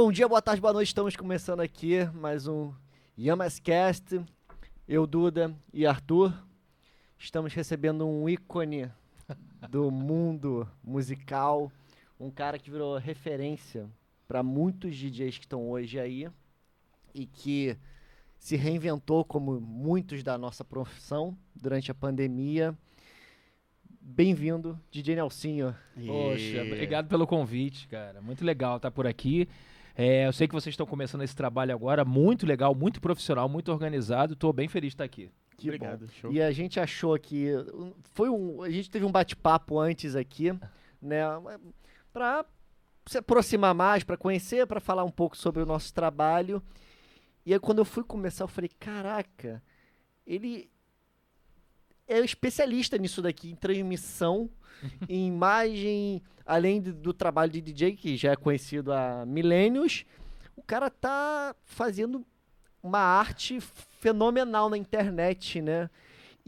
Bom dia, boa tarde, boa noite. Estamos começando aqui mais um Yamascast. Eu, Duda e Arthur. Estamos recebendo um ícone do mundo musical, um cara que virou referência para muitos DJs que estão hoje aí e que se reinventou como muitos da nossa profissão durante a pandemia. Bem-vindo, DJ Nelsinho. Poxa, obrigado pelo convite, cara. Muito legal estar por aqui. É, eu sei que vocês estão começando esse trabalho agora, muito legal, muito profissional, muito organizado. Estou bem feliz de estar aqui. Que Obrigado, bom. Show. E a gente achou que foi um, a gente teve um bate-papo antes aqui, né, para se aproximar mais, para conhecer, para falar um pouco sobre o nosso trabalho. E aí quando eu fui começar, eu falei, caraca, ele é especialista nisso daqui, em transmissão, em imagem, além do trabalho de DJ, que já é conhecido há milênios, o cara tá fazendo uma arte fenomenal na internet, né?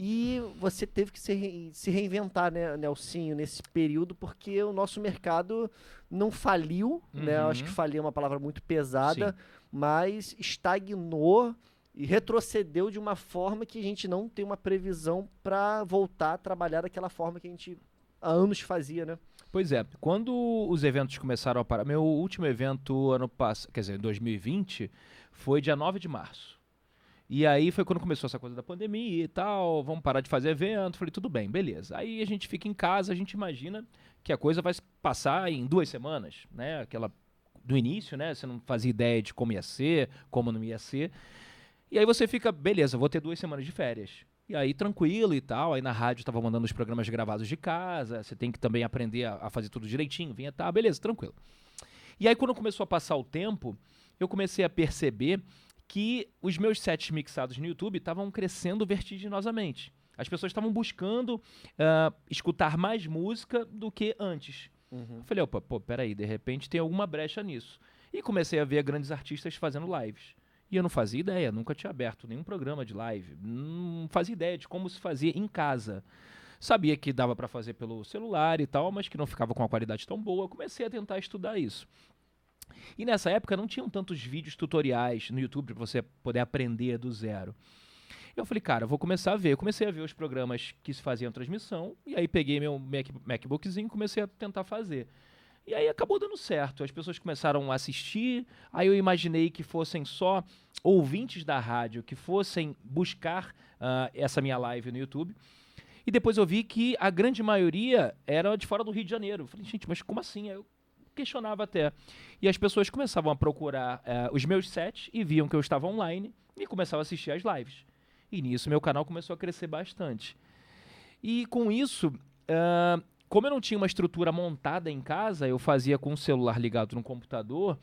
E você teve que se, se reinventar, né, Nelsinho, nesse período, porque o nosso mercado não faliu, uhum. né? Eu acho que uhum. falir é uma palavra muito pesada, Sim. mas estagnou e retrocedeu de uma forma que a gente não tem uma previsão para voltar a trabalhar daquela forma que a gente há anos fazia, né? Pois é, quando os eventos começaram a parar, meu último evento ano passado, quer dizer, em 2020, foi dia 9 de março. E aí foi quando começou essa coisa da pandemia e tal, vamos parar de fazer evento. Falei, tudo bem, beleza. Aí a gente fica em casa, a gente imagina que a coisa vai passar em duas semanas, né? Aquela do início, né? Você não fazia ideia de como ia ser, como não ia ser. E aí você fica, beleza, vou ter duas semanas de férias. E aí, tranquilo e tal. Aí na rádio estava mandando os programas gravados de casa. Você tem que também aprender a, a fazer tudo direitinho. Vinha, tá, beleza, tranquilo. E aí, quando começou a passar o tempo, eu comecei a perceber que os meus sets mixados no YouTube estavam crescendo vertiginosamente. As pessoas estavam buscando uh, escutar mais música do que antes. Uhum. Eu falei, opa, pô, peraí, de repente tem alguma brecha nisso. E comecei a ver grandes artistas fazendo lives. E eu não fazia ideia, nunca tinha aberto nenhum programa de live, não fazia ideia de como se fazia em casa. Sabia que dava para fazer pelo celular e tal, mas que não ficava com uma qualidade tão boa. comecei a tentar estudar isso. E nessa época não tinham tantos vídeos tutoriais no YouTube para você poder aprender do zero. Eu falei, cara, vou começar a ver. Eu comecei a ver os programas que se faziam transmissão, e aí peguei meu Mac, MacBookzinho e comecei a tentar fazer. E aí acabou dando certo. As pessoas começaram a assistir. Aí eu imaginei que fossem só ouvintes da rádio que fossem buscar uh, essa minha live no YouTube. E depois eu vi que a grande maioria era de fora do Rio de Janeiro. Eu falei, gente, mas como assim? Aí eu questionava até. E as pessoas começavam a procurar uh, os meus sets e viam que eu estava online e começavam a assistir as lives. E nisso meu canal começou a crescer bastante. E com isso, uh, como eu não tinha uma estrutura montada em casa, eu fazia com o celular ligado no computador,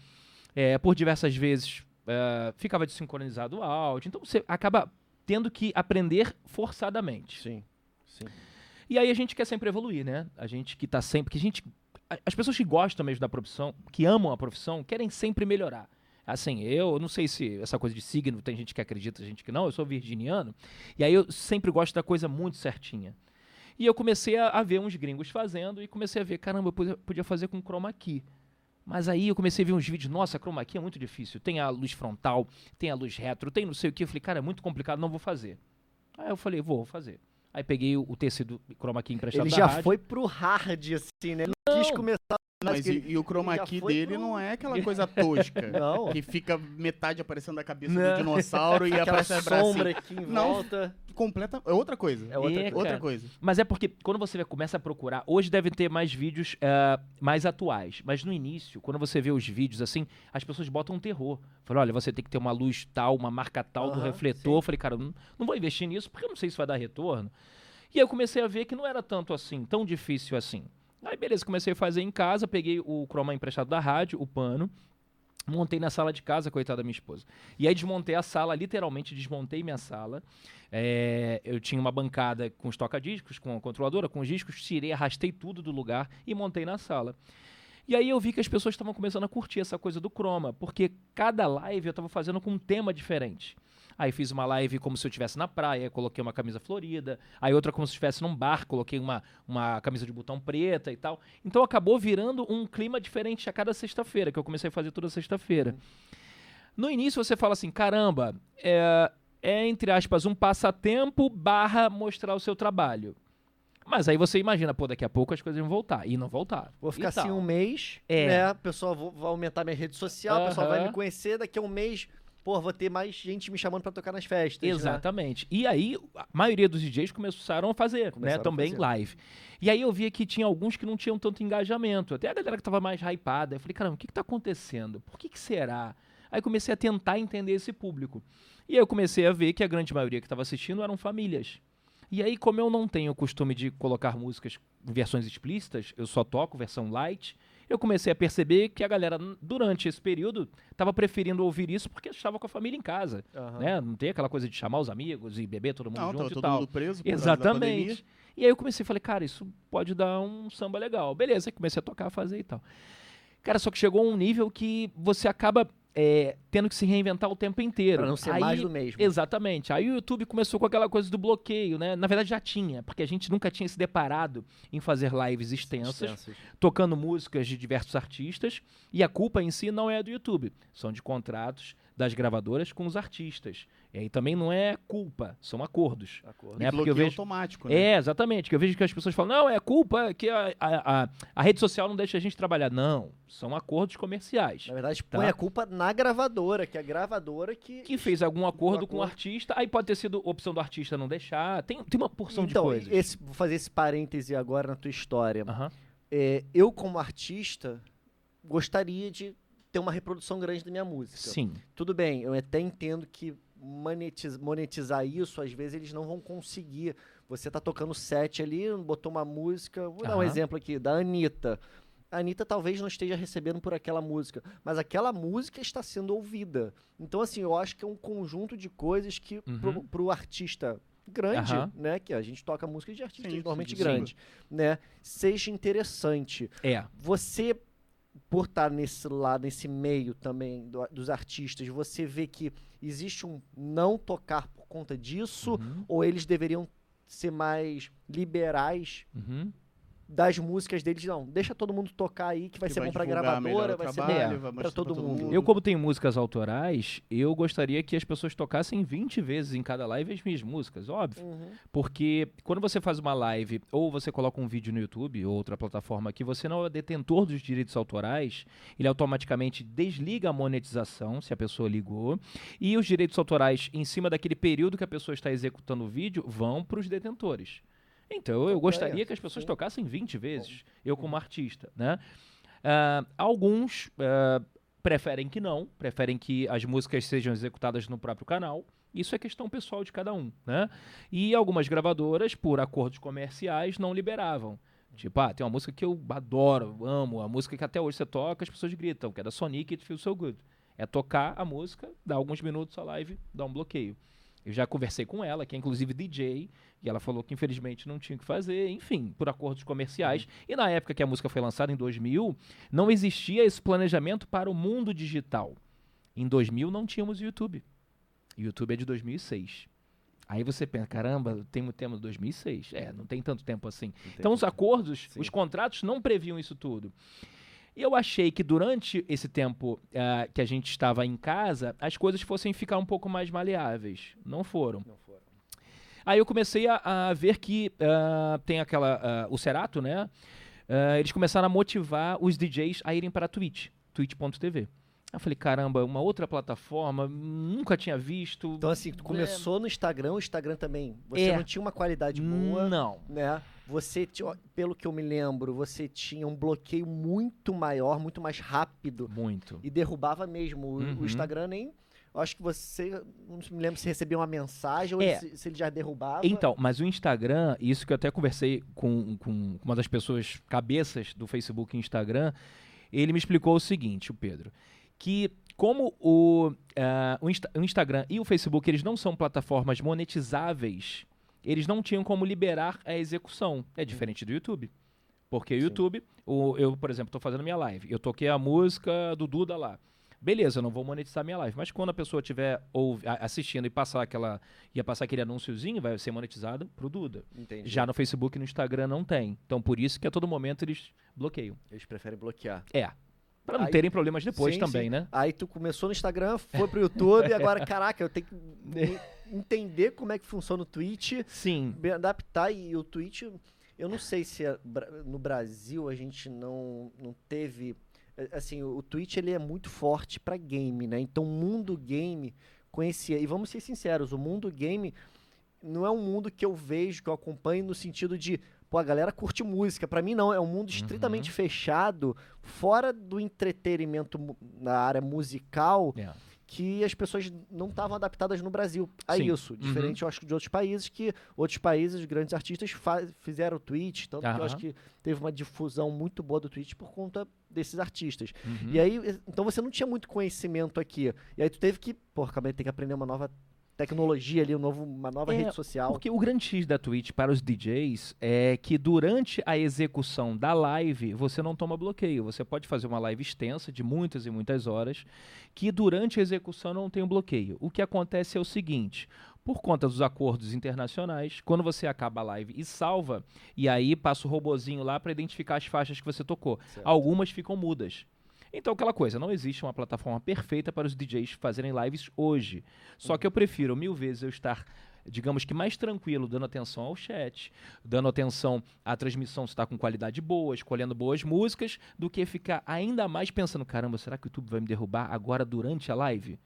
é, por diversas vezes é, ficava desincronizado o áudio. Então você acaba tendo que aprender forçadamente. Sim, sim. E aí a gente quer sempre evoluir, né? A gente que está sempre. Que a gente, as pessoas que gostam mesmo da profissão, que amam a profissão, querem sempre melhorar. Assim, eu não sei se essa coisa de signo, tem gente que acredita, gente que não, eu sou virginiano, e aí eu sempre gosto da coisa muito certinha. E eu comecei a, a, ver uns gringos fazendo e comecei a ver, caramba, eu podia, fazer com chroma key. Mas aí eu comecei a ver uns vídeos, nossa, chroma key é muito difícil. Tem a luz frontal, tem a luz retro, tem não sei o que. Eu falei, cara, é muito complicado, não vou fazer. Aí eu falei, vou fazer. Aí peguei o, o tecido chroma key emprestado Ele já rádio. foi pro hard, assim, né? Não. quis começar mas e, e, o chroma key dele pro... não é aquela coisa tosca. não. Que fica metade aparecendo da cabeça não. do dinossauro e aparece a sombra aqui em não, volta. Completa, é outra coisa. É outra, é, outra coisa. Mas é porque quando você começa a procurar, hoje deve ter mais vídeos uh, mais atuais. Mas no início, quando você vê os vídeos assim, as pessoas botam um terror. Falam, olha, você tem que ter uma luz tal, uma marca tal do refletor. Eu falei, cara, não, não vou investir nisso porque eu não sei se vai dar retorno. E aí eu comecei a ver que não era tanto assim, tão difícil assim. Aí beleza, comecei a fazer em casa, peguei o chroma emprestado da rádio, o pano, montei na sala de casa, coitada da minha esposa. E aí desmontei a sala, literalmente desmontei minha sala. É, eu tinha uma bancada com os toca-discos, com a controladora, com os discos, tirei, arrastei tudo do lugar e montei na sala. E aí eu vi que as pessoas estavam começando a curtir essa coisa do chroma, porque cada live eu estava fazendo com um tema diferente. Aí fiz uma live como se eu estivesse na praia, coloquei uma camisa florida. Aí outra como se estivesse num bar, coloquei uma, uma camisa de botão preta e tal. Então acabou virando um clima diferente a cada sexta-feira, que eu comecei a fazer toda sexta-feira. No início você fala assim, caramba, é, é entre aspas um passatempo barra mostrar o seu trabalho. Mas aí você imagina, pô, daqui a pouco as coisas vão voltar. E não voltar. Vou ficar assim um mês, é. né? O pessoal vai aumentar minha rede social, o pessoal vai me conhecer, daqui a um mês pô, vou ter mais gente me chamando para tocar nas festas. Né? Exatamente. Né? E aí, a maioria dos DJs começaram a fazer, né, começaram né? Também fazer. live. E aí eu via que tinha alguns que não tinham tanto engajamento. Até a galera que tava mais hypada. Eu falei, caramba, o que, que tá acontecendo? Por que, que será? Aí comecei a tentar entender esse público. E aí eu comecei a ver que a grande maioria que estava assistindo eram famílias. E aí, como eu não tenho o costume de colocar músicas em versões explícitas, eu só toco versão light, eu comecei a perceber que a galera, durante esse período, estava preferindo ouvir isso porque estava com a família em casa. Uhum. Né? Não tem aquela coisa de chamar os amigos e beber todo mundo não, junto todo e tal. Mundo preso Exatamente. E aí eu comecei a falar, cara, isso pode dar um samba legal. Beleza, comecei a tocar, fazer e tal. Cara, só que chegou a um nível que você acaba é, tendo que se reinventar o tempo inteiro. Pra não ser aí, mais do mesmo. Exatamente. Aí o YouTube começou com aquela coisa do bloqueio, né? Na verdade já tinha, porque a gente nunca tinha se deparado em fazer lives extensas, extensas, tocando músicas de diversos artistas, e a culpa em si não é do YouTube, são de contratos das gravadoras com os artistas. E aí também não é culpa, são acordos. Acordo. Né? Porque eu vejo... automático, né? É, exatamente. Que eu vejo que as pessoas falam, não, é culpa que a, a, a, a, rede social não deixa a gente trabalhar. Não, são acordos comerciais. Na verdade, tá? põe a culpa na gravadora, que é a gravadora que... Que fez algum acordo, com o artista, aí pode ter sido opção do artista não deixar, tem, tem uma porção então, de coisas. Esse, vou fazer esse parêntese agora na tua história. É, eu, como artista, gostaria de ter uma reprodução grande da minha música. Sim. Tudo bem, eu até entendo que monetizar, monetizar isso, às vezes eles não vão conseguir. Você tá tocando set ali, botou uma música. Vou dar um exemplo aqui, da Anitta. A Anitta talvez não esteja recebendo por aquela música, mas aquela música está sendo ouvida. Então, assim, eu acho que é um conjunto de coisas que, uhum. pro, pro artista grande, uhum. né? Que a gente toca música de artistas sim, normalmente sim, grande, sim. né? Seja interessante. É. Você por estar nesse lado, nesse meio também do, dos artistas, você vê que existe um não tocar por conta disso, uhum. ou eles deveriam ser mais liberais? Uhum das músicas deles, não, deixa todo mundo tocar aí que vai que ser vai bom pra gravadora, vai trabalho, ser bom pra, todo, todo mundo. mundo. Eu, como tenho músicas autorais, eu gostaria que as pessoas tocassem 20 vezes em cada live as minhas músicas, óbvio. Uhum. Porque quando você faz uma live ou você coloca um vídeo no YouTube ou outra plataforma que você não é detentor dos direitos autorais, ele automaticamente desliga a monetização, se a pessoa ligou, e os direitos autorais em cima daquele período que a pessoa está executando o vídeo vão para os detentores. Então, eu gostaria que as pessoas tocassem 20 vezes, eu como artista, né? Uh, alguns uh, preferem que não, preferem que as músicas sejam executadas no próprio canal. Isso é questão pessoal de cada um, né? E algumas gravadoras, por acordos comerciais, não liberavam. Tipo, ah, tem uma música que eu adoro, amo, a música que até hoje você toca, as pessoas gritam, que é da Sonic It Feels So Good. É tocar a música, dar alguns minutos a live, dar um bloqueio. Eu já conversei com ela, que é inclusive DJ, e ela falou que infelizmente não tinha o que fazer, enfim, por acordos comerciais. Uhum. E na época que a música foi lançada, em 2000, não existia esse planejamento para o mundo digital. Em 2000 não tínhamos YouTube. O YouTube é de 2006. Aí você pensa, caramba, tem muito tempo de 2006. É, não tem tanto tempo assim. Então os acordos, Sim. os contratos não previam isso tudo. E eu achei que durante esse tempo uh, que a gente estava em casa, as coisas fossem ficar um pouco mais maleáveis. Não foram. Não foram. Aí eu comecei a, a ver que uh, tem aquela. Uh, o Cerato, né? eles começaram a motivar os DJs a irem para a Twitch, twitch.tv. Eu falei, caramba, uma outra plataforma, nunca tinha visto. Então, assim, tu começou é... no Instagram, o Instagram também. Você é. não tinha uma qualidade boa. Não. Né? Você, pelo que eu me lembro, você tinha um bloqueio muito maior, muito mais rápido. Muito. E derrubava mesmo. Uhum. O Instagram nem. Eu acho que você. Não me lembro se recebia uma mensagem ou é. se, se, ele já derrubava. Então, mas o Instagram, isso que eu até conversei com, com uma das pessoas cabeças do Facebook e Instagram, ele me explicou o seguinte, o Pedro que como o, uh, o, Insta o, Instagram e o Facebook eles não são plataformas monetizáveis, eles não tinham como liberar a execução. É diferente do YouTube. Porque o YouTube, o, eu, por exemplo, estou fazendo minha live, eu toquei a música do Duda lá. beleza, eu não vou monetizar minha live. Mas quando a pessoa estiver assistindo e passar aquela. ia passar aquele anúnciozinho, vai ser monetizado pro Duda. Entendi. Já no Facebook e no Instagram não tem. Então por isso que a todo momento eles bloqueiam. Eles preferem bloquear. É. Pra não aí, terem problemas depois sim, também, sim. né? Aí tu começou no Instagram, foi pro YouTube e agora, caraca, eu tenho que entender como é que funciona o Twitch. Sim. Me adaptar e o Twitch. Eu não sei se é, no Brasil a gente não, não teve. É, assim, o Twitch ele é muito forte para game, né? Então o mundo game conhecia. E vamos ser sinceros, o mundo game não é um mundo que eu vejo, que eu acompanho no sentido de pô, a galera curte música. Para mim, não. É um mundo estritamente uhum. fechado, fora do entretenimento na área musical. Yeah. Que as pessoas não estavam adaptadas no Brasil a Sim. isso. Uhum. Diferente, uhum. eu acho, de outros países, que outros países, grandes artistas, fizeram Twitch. Tanto uhum. que eu acho que teve uma difusão muito boa do Twitch por conta desses artistas. Uhum. E aí, então você não tinha muito conhecimento aqui. E aí tu teve que, pô, acabei de ter que aprender uma nova tecnologia ali, um novo, uma nova é, rede social. Porque o grande X da Twitch para os DJs é que durante a execução da live você não toma bloqueio. Você pode fazer uma live extensa de muitas e muitas horas, que durante a execução não tem um bloqueio. O que acontece é o seguinte: por conta dos acordos internacionais, quando você acaba a live e salva, e aí passa o robozinho lá para identificar as faixas que você tocou. Certo. Algumas ficam mudas. Então, aquela coisa, não existe uma plataforma perfeita para os DJs fazerem lives hoje. Só que eu prefiro mil vezes eu estar digamos que mais tranquilo, dando atenção ao chat, dando atenção à transmissão se está com qualidade boa, escolhendo boas músicas, do que ficar ainda mais pensando, caramba, será que o YouTube vai me derrubar agora durante a live?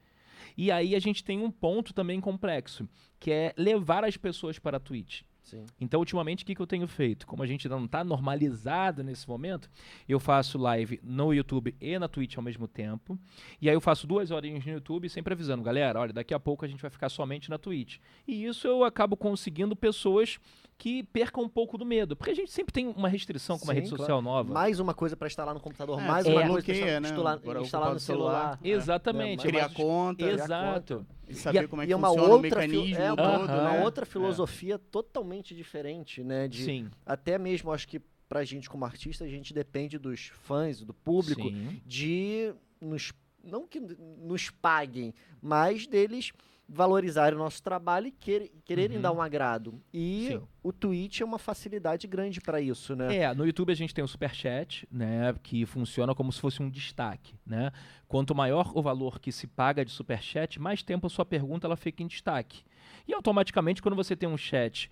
E aí a gente tem um ponto também complexo, que é levar as pessoas para a Twitch. Sim. Então, ultimamente, o que, que eu tenho feito? Como a gente ainda não está normalizado nesse momento, eu faço live no YouTube e na Twitch ao mesmo tempo. E aí eu faço duas horinhas no YouTube, sempre avisando, galera, olha, daqui a pouco a gente vai ficar somente na Twitch. E isso eu acabo conseguindo pessoas que percam um pouco do medo. Porque a gente sempre tem uma restrição com uma Sim, rede social claro. nova. Mais uma coisa para instalar no computador, é, mais uma é, coisa para né? instalar, instalar no celular. celular. Exatamente. É, criar conta. Exato. E saber e, como é que funciona outra o mecanismo é, todo, Uma né? outra filosofia totalmente diferente, né? De, Sim. Até mesmo, acho que pra gente como artista, a gente depende dos fãs, do público, Sim. de nos não que nos paguem, mas deles valorizarem o nosso trabalho e quer, quererem uhum. dar um agrado. E Sim. o Twitch é uma facilidade grande para isso, né? É, no YouTube a gente tem o Superchat, né, que funciona como se fosse um destaque, né? Quanto maior o valor que se paga de Superchat, mais tempo a sua pergunta ela fica em destaque. E automaticamente quando você tem um chat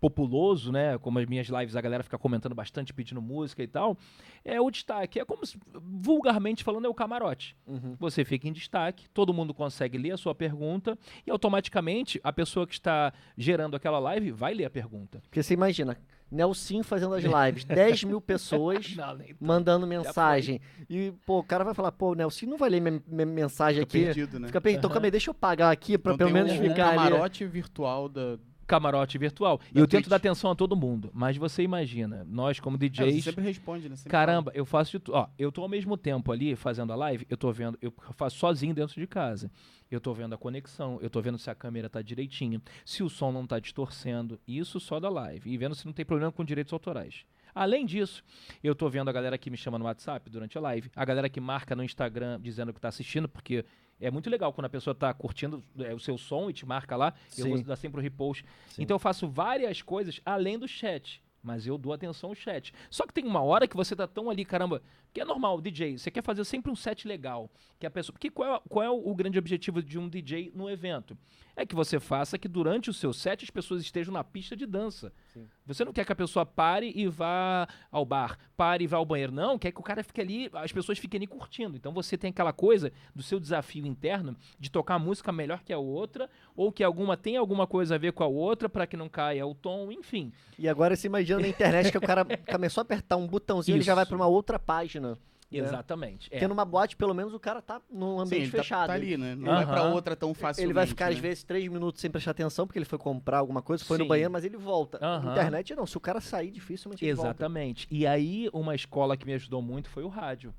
populoso, né? Como as minhas lives a galera fica comentando bastante, pedindo música e tal, é o destaque. É como se, vulgarmente falando, é o camarote. Uhum. Você fica em destaque, todo mundo consegue ler a sua pergunta e automaticamente a pessoa que está gerando aquela live vai ler a pergunta. Porque você imagina, Nelson fazendo as lives, 10 mil pessoas não, mandando mensagem. E, pô, o cara vai falar, pô, o Nelson não vai ler minha, minha mensagem Fica aqui. Perdido, né? Fica perdido. Então, calma aí, deixa eu pagar aqui pra então, pelo menos um, ficar um camarote ali. virtual da, camarote virtual. Da e eu Twitch. tento dar atenção a todo mundo. Mas você imagina, nós como DJs. É, você sempre responde, né? Sempre caramba, fala. eu faço de tudo. Ó, eu tô ao mesmo tempo ali fazendo a live, eu tô vendo, eu faço sozinho dentro de casa. Eu tô vendo a conexão, eu tô vendo se a câmera tá direitinho, se o som não tá distorcendo. Isso só da live. E vendo se não tem problema com direitos autorais. Além disso, eu tô vendo a galera que me chama no WhatsApp durante a live, a galera que marca no Instagram dizendo que tá assistindo, porque é muito legal quando a pessoa está curtindo é, o seu som e te marca lá. Sim. Eu vou dar sempre o repost. Sim. Então eu faço várias coisas além do chat. Mas eu dou atenção ao chat. Só que tem uma hora que você tá tão ali, caramba, que é normal, DJ, você quer fazer sempre um set legal. Que a pessoa. Porque qual é, qual é o grande objetivo de um DJ no evento? É que você faça que durante o seu set as pessoas estejam na pista de dança. Sim. Você não quer que a pessoa pare e vá ao bar, pare e vá ao banheiro. Não, quer que o cara fique ali, as pessoas fiquem ali curtindo. Então você tem aquela coisa do seu desafio interno de tocar a música melhor que a outra, ou que alguma tem alguma coisa a ver com a outra para que não caia o tom, enfim. E agora você imagina na internet que o cara começou a apertar um botãozinho e ele já vai para uma outra página. Né? Exatamente. Porque é. numa boate, pelo menos, o cara tá num ambiente Sim, fechado. Tá, tá, ali, né? Não vai pra outra tão fácil. Ele vai ficar, né? às vezes, três minutos sem prestar atenção, porque ele foi comprar alguma coisa, foi Sim. no banheiro, mas ele volta. Na internet, não. Se o cara sair, dificilmente ele Exatamente. Volta. E aí, uma escola que me ajudou muito foi o rádio.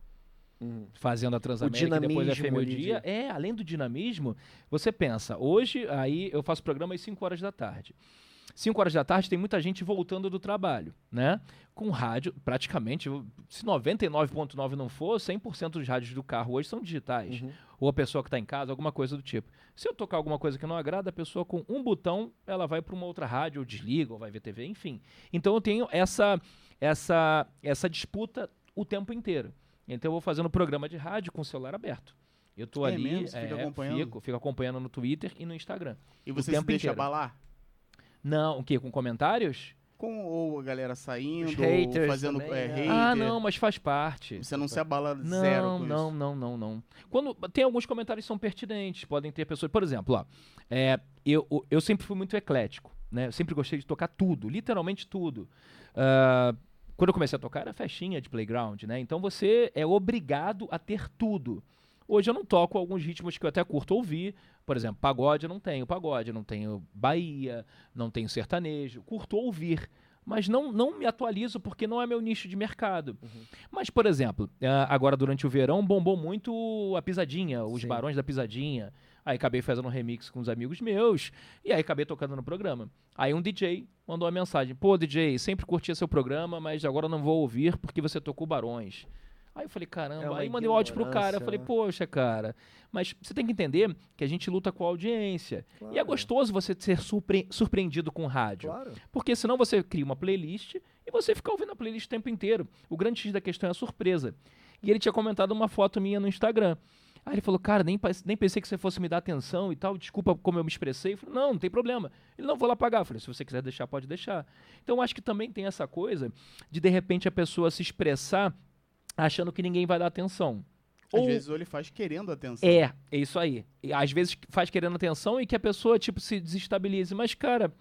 Hum. Fazendo a Transamérica e depois a FM Dia. É, além do dinamismo, você pensa, hoje aí eu faço programa às 5 horas da tarde. 5 horas da tarde tem muita gente voltando do trabalho, né? Com rádio, praticamente, se 99,9 não for, 100% dos rádios do carro hoje são digitais. Uhum. Ou a pessoa que está em casa, alguma coisa do tipo. Se eu tocar alguma coisa que não agrada, a pessoa com um botão, ela vai para uma outra rádio, ou desliga, ou vai ver TV, enfim. Então eu tenho essa, essa, essa disputa o tempo inteiro. Então eu vou fazendo programa de rádio com o celular aberto. Eu tô é ali, mesmo? É? Fico, fico acompanhando no Twitter e no Instagram. E você se deixa inteiro. abalar? Não, o quê? Com comentários? Com ou a galera saindo, haters fazendo também, é, hater. Ah, não, mas faz parte. Você não se abala não, zero com não, isso. Não, não, não, Quando tem alguns comentários que são pertinentes, podem ter pessoas, por exemplo, ó, é, eu, eu sempre fui muito eclético, né? Eu sempre gostei de tocar tudo, literalmente tudo. Uh, quando eu comecei a tocar era festinha de playground, né? Então você é obrigado a ter tudo. Hoje eu não toco alguns ritmos que eu até curto ouvir. Por exemplo, pagode eu não tenho pagode, não tenho Bahia, não tenho sertanejo. Curto ouvir, mas não, não me atualizo porque não é meu nicho de mercado. Uhum. Mas, por exemplo, ah, agora durante o verão bombou muito a pisadinha, os Sim. barões da pisadinha. Aí acabei fazendo um remix com os amigos meus e aí acabei tocando no programa. Aí um DJ mandou uma mensagem: Pô, DJ, sempre curtia seu programa, mas agora não vou ouvir porque você tocou Barões. Aí eu falei, caramba, é aí mandei o áudio pro cara. Eu falei, né? poxa, cara. Mas você tem que entender que a gente luta com a audiência. Claro. E é gostoso você ser surpre surpreendido com rádio. Claro. Porque senão você cria uma playlist e você fica ouvindo a playlist o tempo inteiro. O grande X da questão é a surpresa. E ele tinha comentado uma foto minha no Instagram. Aí ele falou, cara, nem, nem pensei que você fosse me dar atenção e tal, desculpa como eu me expressei. Eu falei, não, não tem problema. Ele, não, vou lá pagar. Eu falei, se você quiser deixar, pode deixar. Então, acho que também tem essa coisa de, de repente, a pessoa se expressar achando que ninguém vai dar atenção. Às Ou, vezes ele faz querendo atenção. É, é isso aí. E, às vezes faz querendo atenção e que a pessoa, tipo, se desestabilize. Mas, cara,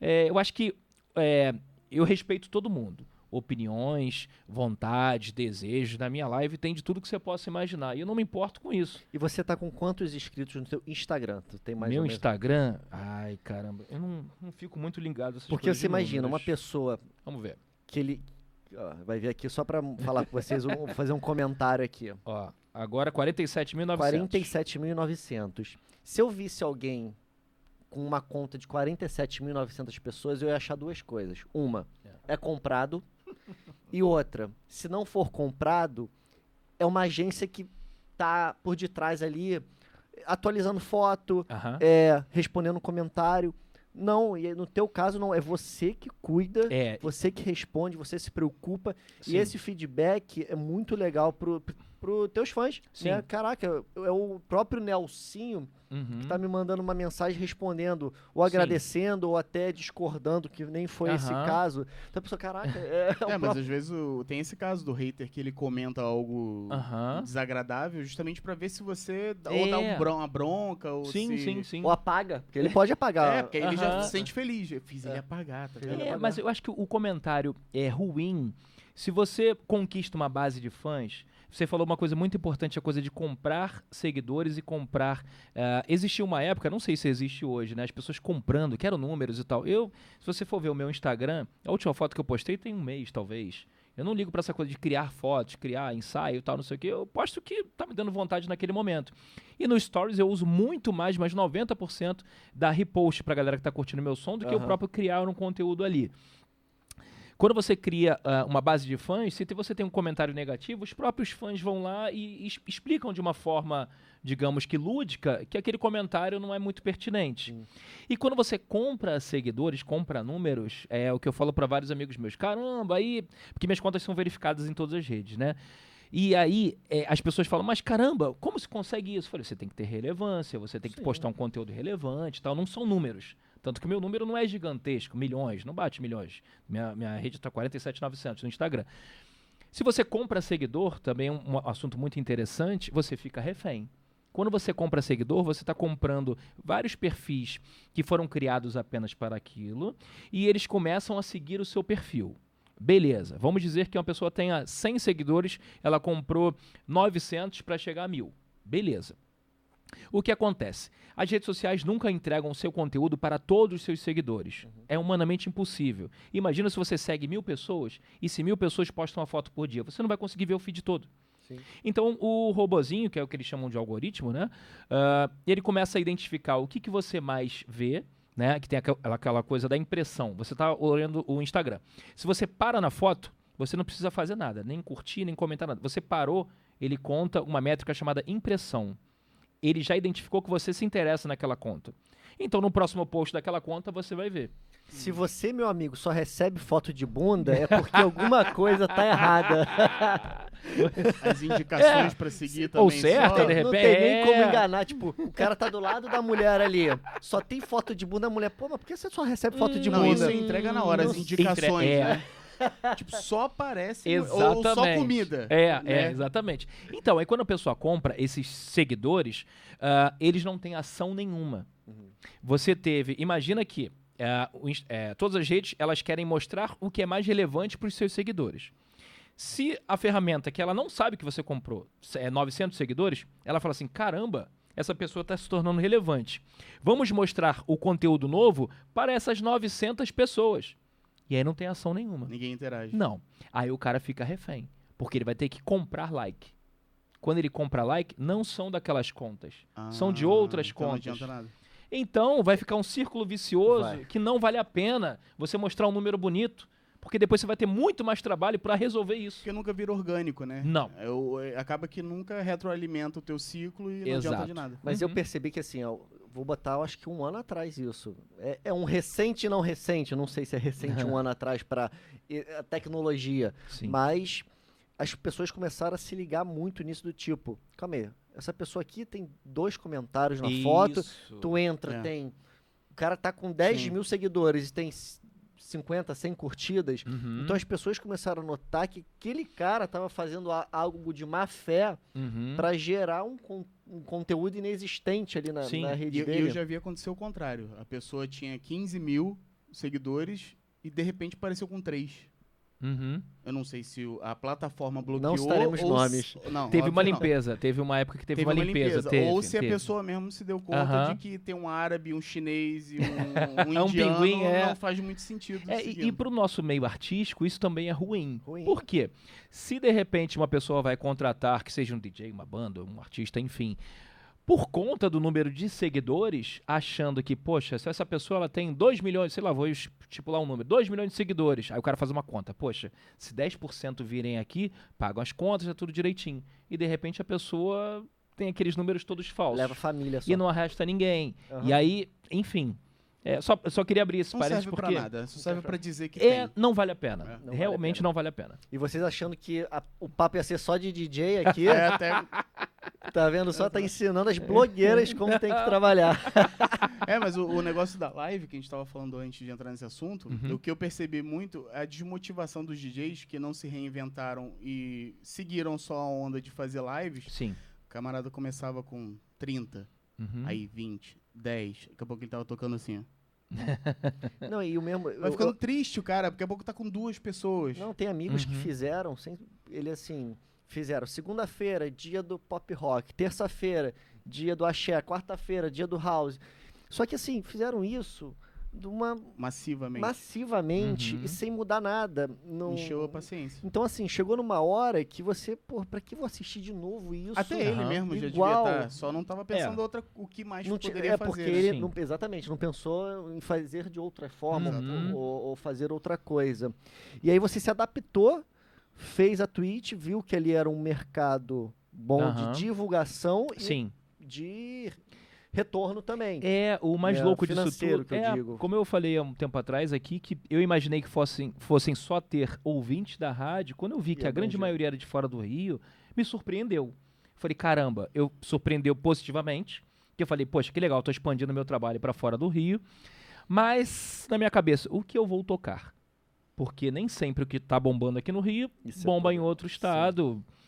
é, eu acho que é, eu respeito todo mundo. Opiniões, vontades, desejos. Na minha live tem de tudo que você possa imaginar. E eu não me importo com isso. E você tá com quantos inscritos no seu Instagram? Tu tem mais Meu Instagram? Ai, caramba. Eu não, não fico muito ligado. Porque você imagina, uma pessoa... Vamos ver. Que ele Ó, vai ver aqui só para falar com vocês, vou fazer um comentário aqui. Ó, agora 47.900. 47.900. Se eu visse alguém com uma conta de 47.900 pessoas, eu ia achar duas coisas. Uma, é, comprado. e outra, se não for comprado, é uma agência que tá por detrás ali atualizando foto, é, respondendo comentário. Não, e no teu caso não, é você que cuida, é. você que responde, você se preocupa. Sim. E esse feedback é muito legal pro, pro teus fãs. Sim. Né? Caraca, é o próprio Nelsinho uhum. que tá me mandando uma mensagem respondendo, ou agradecendo, Sim. ou até discordando, que nem foi uhum. esse caso. Então a pessoa, caraca. É, é, é mas às vezes o, tem esse caso do hater que ele comenta algo uhum. desagradável, justamente para ver se você é. ou dá um bron uma bronca, ou sim, se... sim, sim. Ou apaga, porque ele pode apagar. É, porque ele já se sente feliz. Eu fiz ele é. apagar, tá vendo? É, mas eu acho que o comentário é ruim se você conquista uma base de fãs você falou uma coisa muito importante, a coisa de comprar seguidores e comprar. Uh, existiu uma época, não sei se existe hoje, né? As pessoas comprando, quero números e tal. Eu, se você for ver o meu Instagram, a última foto que eu postei tem um mês, talvez. Eu não ligo para essa coisa de criar fotos, criar ensaio e tal, não sei o que. Eu posto que tá me dando vontade naquele momento. E no Stories eu uso muito mais, mais 90% da repost pra galera que tá curtindo meu som do uhum. que o próprio criar um conteúdo ali. Quando você cria uh, uma base de fãs, se você tem um comentário negativo, os próprios fãs vão lá e, e explicam de uma forma, digamos que lúdica, que aquele comentário não é muito pertinente. E quando você compra seguidores, compra números, é o que eu falo para vários amigos meus. Caramba, aí. Porque minhas contas são verificadas em todas as redes, né? E aí é, as pessoas falam, mas caramba, como se consegue isso? Eu falei, você tem que ter relevância, você tem Sim. que postar um conteúdo relevante tal. Não são números. Tanto que meu número não é gigantesco, milhões, não bate milhões. Minha, minha rede está 47,900 no Instagram. Se você compra seguidor, também é um, um assunto muito interessante, você fica refém. Quando você compra seguidor, você está comprando vários perfis que foram criados apenas para aquilo e eles começam a seguir o seu perfil. Beleza, vamos dizer que uma pessoa tenha 100 seguidores, ela comprou 900 para chegar a mil. Beleza. O que acontece? As redes sociais nunca entregam seu conteúdo para todos os seus seguidores. Uhum. É humanamente impossível. Imagina se você segue mil pessoas e se mil pessoas postam uma foto por dia. Você não vai conseguir ver o feed todo. Sim. Então, o robozinho, que é o que eles chamam de algoritmo, né? Uh, ele começa a identificar o que, que você mais vê, né? Que tem aquela, aquela coisa da impressão. Você está olhando o Instagram. Se você para na foto, você não precisa fazer nada, nem curtir, nem comentar nada. Você parou, ele conta uma métrica chamada impressão. Ele já identificou que você se interessa naquela conta. Então, no próximo post daquela conta, você vai ver. Se você, meu amigo, só recebe foto de bunda, é porque alguma coisa tá errada. As indicações é. para seguir também. Ou certo, só... de repente. Não tem nem como enganar. Tipo, o cara tá do lado da mulher ali. Só tem foto de bunda, a mulher, pô, mas por que você só recebe foto de não, bunda? Isso entrega na hora, as indicações, Entre... é. né? tipo, só aparece exatamente. ou só comida. É, né? é, exatamente. Então, aí quando a pessoa compra esses seguidores, uh, eles não têm ação nenhuma. Uhum. Você teve, imagina que uh, todas as redes elas querem mostrar o que é mais relevante para os seus seguidores. Se a ferramenta que ela não sabe que você comprou é 900 seguidores, ela fala assim: caramba, essa pessoa está se tornando relevante. Vamos mostrar o conteúdo novo para essas 900 pessoas. E aí não tem ação nenhuma. Ninguém interage. Não. Aí o cara fica refém. Porque ele vai ter que comprar like. Quando ele compra like, não são daquelas contas. Ah, são de outras então contas. Não adianta nada. Então vai ficar um círculo vicioso vai. que não vale a pena você mostrar um número bonito. Porque depois você vai ter muito mais trabalho para resolver isso. Porque nunca vira orgânico, né? Não. É, é, acaba que nunca retroalimenta o teu ciclo e não Exato. adianta de nada. Mas uhum. eu percebi que assim, ó, vou botar, acho que um ano atrás isso. É, é um recente não recente, não sei se é recente um ano atrás para a tecnologia, Sim. mas as pessoas começaram a se ligar muito nisso do tipo, calma aí, essa pessoa aqui tem dois comentários na isso. foto, tu entra, é. tem... O cara tá com 10 Sim. mil seguidores e tem 50, 100 curtidas. Uhum. Então as pessoas começaram a notar que aquele cara estava fazendo algo de má fé uhum. para gerar um, um, conteúdo inexistente ali na, na rede e, dele. E eu já vi acontecer o contrário. A pessoa tinha 15 mil seguidores e de repente apareceu com 3. Uhum. Eu não sei se a plataforma bloqueou. Não estaremos ou nomes. Não, teve uma limpeza. Não. Teve uma época que teve, teve uma, uma, limpeza. limpeza. Teve, ou se teve. a pessoa mesmo se deu conta de que tem um árabe, um chinês e um, um, um indiano pinguim, é. não faz muito sentido. É, e, e para o nosso meio artístico, isso também é ruim. ruim. Por quê? Se de repente uma pessoa vai contratar, que seja um DJ, uma banda, um artista, enfim por conta do número de seguidores, achando que, poxa, se essa pessoa ela tem 2 milhões, sei lá, vou estipular um número, 2 milhões de seguidores. Aí o cara faz uma conta, poxa, se 10% virem aqui, pagam as contas, é tudo direitinho. E de repente a pessoa tem aqueles números todos falsos. Leva família só. E não arrasta ninguém. Uhum. E aí, enfim, é, só, só queria abrir esse não parênteses porque... Não serve pra nada, só serve pra dizer que é, tem. Não vale a pena. É. Não Realmente vale a pena. não vale a pena. E vocês achando que a, o papo ia ser só de DJ aqui? é, até... Tá vendo? Só tá ensinando as blogueiras como tem que trabalhar. é, mas o, o, negócio da live que a gente tava falando antes de entrar nesse assunto, uhum. o que eu percebi muito é a desmotivação dos DJs que não se reinventaram e seguiram só a onda de fazer lives. Sim. O camarada começava com 30, uhum. aí 20, 10. Daqui a pouco ele tava tocando assim, ó. Não, e o mesmo. Vai ficando eu, triste o cara, porque a pouco tá com duas pessoas. Não, tem amigos uhum. que fizeram, sem, ele assim, fizeram segunda-feira, dia do pop rock, terça-feira, dia do axé, quarta-feira, dia do house. Só que assim, fizeram isso de uma massivamente, massivamente uhum. e sem mudar nada. Não... Encheu a paciência. Então assim, chegou numa hora que você, pô, para que vou assistir de novo isso? Até uhum. ele mesmo já Igual. devia estar, só não estava pensando é. outra o que mais não poderia é, fazer. porque ele não, exatamente, não pensou em fazer de outra forma uhum. ou, ou fazer outra coisa. E aí você se adaptou, fez a Twitch, viu que ali era um mercado bom de divulgação Sim. e de retorno também. É, o mais é, louco disso tudo. Que eu é, digo. Como eu falei há um tempo atrás aqui, que eu imaginei que fossem, fossem só ter ouvintes da rádio. Quando eu vi que a grande maioria era de fora do Rio, me surpreendeu. Falei, caramba, eu surpreendeu positivamente. Que eu falei, poxa, que legal, estou expandindo meu trabalho para fora do Rio. Mas, na minha cabeça, o que eu vou tocar? Porque nem sempre o que está bombando aqui no Rio Isso é bomba é em outro estado. Sim.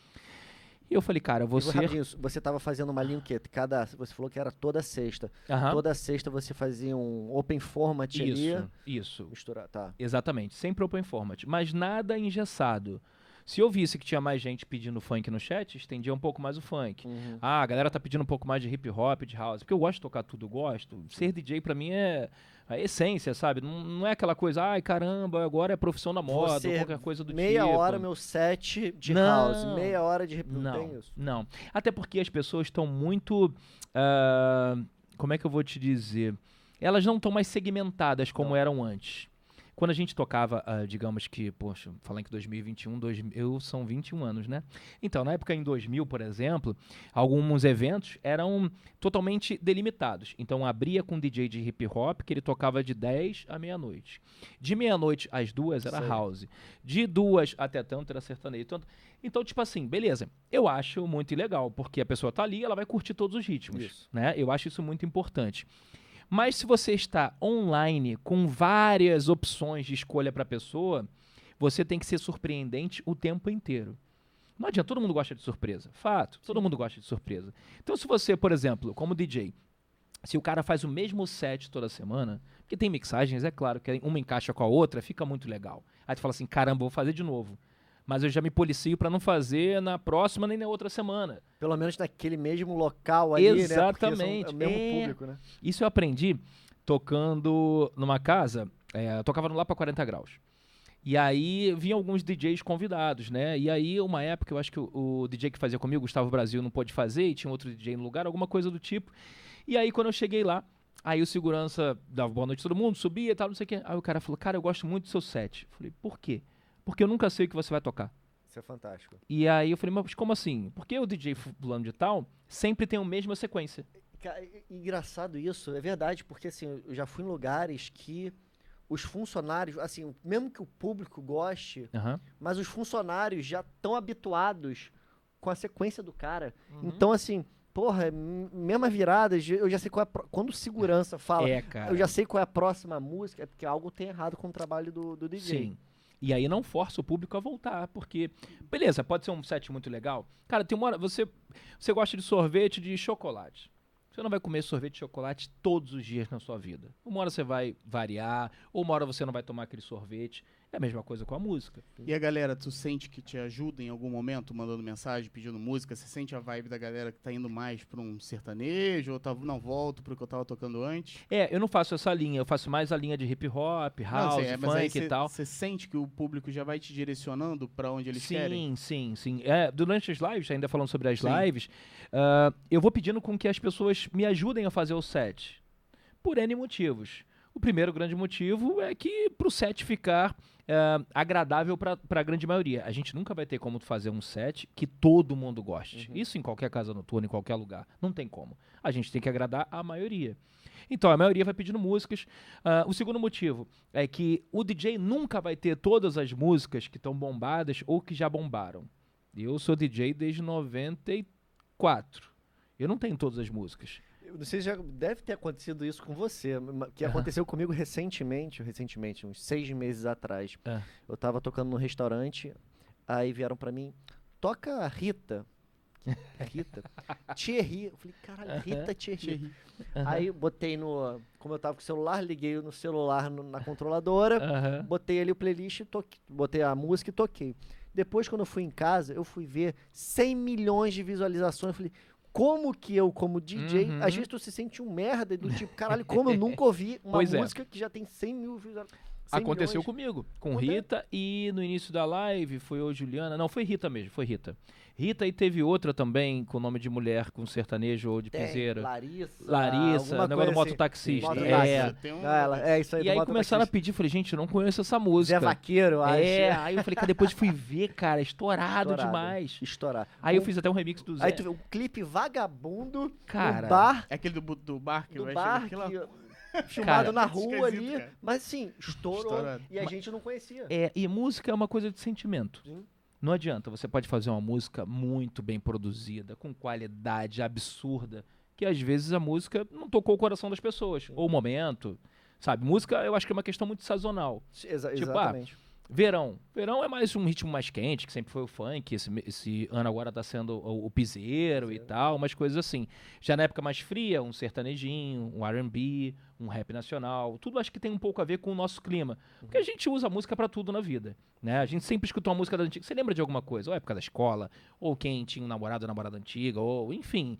E eu falei, cara, você. Você estava fazendo uma linha que cada. Você falou que era toda sexta. Uhum. Toda sexta você fazia um open format isso, ali. Isso. Misturar, tá. Exatamente. Sempre open format. Mas nada engessado. Se eu visse que tinha mais gente pedindo funk no chat, estendia um pouco mais o funk. Uhum. Ah, a galera tá pedindo um pouco mais de hip hop, de house. Porque eu gosto de tocar tudo, gosto. Ser DJ para mim é a essência, sabe? Não, não é aquela coisa, ai caramba, agora é profissão da moda, Você, qualquer coisa do meia tipo. Meia hora meu set de não, house, meia hora de não, não. Não, até porque as pessoas estão muito, uh, como é que eu vou te dizer? elas não estão mais segmentadas como Não. eram antes. Quando a gente tocava, ah, digamos que, poxa, falando que 2021, dois, eu são 21 anos, né? Então, na época em 2000, por exemplo, alguns eventos eram totalmente delimitados. Então, abria com DJ de hip hop, que ele tocava de 10 à meia-noite. De meia-noite às duas era Sei. house. De duas até tanto era sertanejo. Tanto... Então, tipo assim, beleza. Eu acho muito legal, porque a pessoa tá ali, ela vai curtir todos os ritmos, Isso. né? Eu acho isso muito importante. Mas se você está online com várias opções de escolha para a pessoa, você tem que ser surpreendente o tempo inteiro. Não adianta, todo mundo gosta de surpresa. Fato, todo mundo gosta de surpresa. Então, se você, por exemplo, como DJ, se o cara faz o mesmo set toda semana, porque tem mixagens, é claro, que uma encaixa com a outra, fica muito legal. Aí tu fala assim, caramba, vou fazer de novo. Mas eu já me policio para não fazer na próxima nem na outra semana. Pelo menos naquele mesmo local ali, né? São- Exatamente. É o mesmo É. público, né? Isso eu aprendi tocando numa casa, é, eu tocava no Lá para 40 Graus. E aí vinham alguns DJs convidados, né? E aí, uma época, eu acho que o, o DJ que fazia comigo, Gustavo Brasil, não pôde fazer, e tinha outro DJ no lugar, alguma coisa do tipo. E aí, quando eu cheguei lá, aí o segurança dava boa noite a todo mundo, subia e tal, não sei o quê. Aí o cara falou, cara, eu gosto muito do seu set. Eu falei, por quê? Porque eu nunca sei o que você vai tocar. Isso é fantástico. E aí eu falei, mas como assim? Porque o DJ fulano de tal sempre tem a mesma sequência. Cara, engraçado isso, é verdade, porque assim, eu já fui em lugares que os funcionários, assim, mesmo que o público goste, Aham. mas os funcionários já estão habituados com a sequência do cara. Uhum. Então, assim, porra, m- mesma virada, já- eu já sei qual é a pro- Quando o segurança fala, É, eu já sei qual é a próxima música, é porque algo tem errado com o trabalho do, do DJ. Sim. E aí não força o público a voltar, porque beleza, pode ser um set muito legal. Cara, tem uma hora você você gosta de sorvete de chocolate. Você não vai comer sorvete de chocolate todos os dias na sua vida. Uma hora você vai variar, ou uma hora você não vai tomar aquele sorvete. É a mesma coisa com a música. E a galera, tu sente que te ajuda em algum momento, mandando mensagem, pedindo música? Você sente a vibe da galera que tá indo mais pra um sertanejo? Ou tá, não, volto pro que eu tava tocando antes? É, eu não faço essa linha, eu faço mais a linha de hip hop, house, não, sei, é, funk e cê- tal. Você sente que o público já vai te direcionando pra onde eles sim, querem? Sim, sim, É, durante as lives, ainda falando sobre as Sim. lives, ah, eu vou pedindo com que as pessoas me ajudem a fazer o set. Por N motivos. O primeiro grande motivo é que pro set ficar ah, agradável para a grande maioria. A gente nunca vai ter como fazer um set que todo mundo goste. Isso em qualquer casa noturna, em qualquer lugar. Não tem como. A gente tem que agradar a maioria. Então, a maioria vai pedindo músicas. Ah, o segundo motivo é que o DJ nunca vai ter todas as músicas que estão bombadas ou que já bombaram. Eu sou DJ desde 94. Eu não tenho todas as músicas. Não sei se já deve ter acontecido isso com você, que aconteceu comigo recentemente, recentemente, uns seis meses atrás. É. Eu tava tocando num restaurante, aí vieram pra mim, toca a Rita. Rita? Thierry. Eu falei, caralho, Rita Thierry. Thierry. Aí botei no. Como eu tava com o celular, liguei no celular no- na controladora, Aham. botei ali o playlist, e toquei, botei a música e toquei. Depois, quando eu fui em casa, eu fui ver 100 milhões de visualizações. Eu falei, como que eu, como DJ, Uhum. às vezes tu se sente um merda do tipo, caralho, como eu nunca ouvi uma Pois é. música que já tem 100 mil visualizações. Aconteceu comigo, com Rita e no início da live foi o Juliana. Não, foi Rita mesmo, foi Rita. Rita e teve outra também com nome de mulher, com sertanejo ou de piseira. Larissa. Larissa, negócio do coisa assim. mototaxista. Mototáxi. É. Um Ah, ela- é isso aí. E do aí começaram a pedir, falei, gente, eu não conheço essa Zé música. Vaqueiro, eu acho. É, aí eu falei, cara, depois fui ver, cara, estourado, Estourado. demais. Estourar. Aí eu Um- fiz até um remix do Zé. Aí tu vê um clipe vagabundo Cara, no bar, É aquele do, do bar que do vai bar, chegar que, filmado Cara, na rua ali, cara. mas sim, estourou Estourado. e a gente não conhecia. É, e música é uma coisa de sentimento. Sim. Não adianta, você pode fazer uma música muito bem produzida, com qualidade absurda, que às vezes a música não tocou o coração das pessoas, ou o momento, sabe? Música eu acho que é uma questão muito sazonal. Exa- Tipo, exatamente. Verão. Verão é mais um ritmo mais quente, que sempre foi o funk. Esse, esse ano agora tá sendo o, o piseiro e tal, umas coisas assim. Já na época mais fria, um sertanejinho, um R&B, um rap nacional. Tudo acho que tem um pouco a ver com o nosso clima. Porque a gente usa música pra tudo na vida, né? A gente sempre escutou uma música da antiga. Você lembra de alguma coisa? Ou época da escola, ou quem tinha um namorado ou namorada antiga, ou enfim.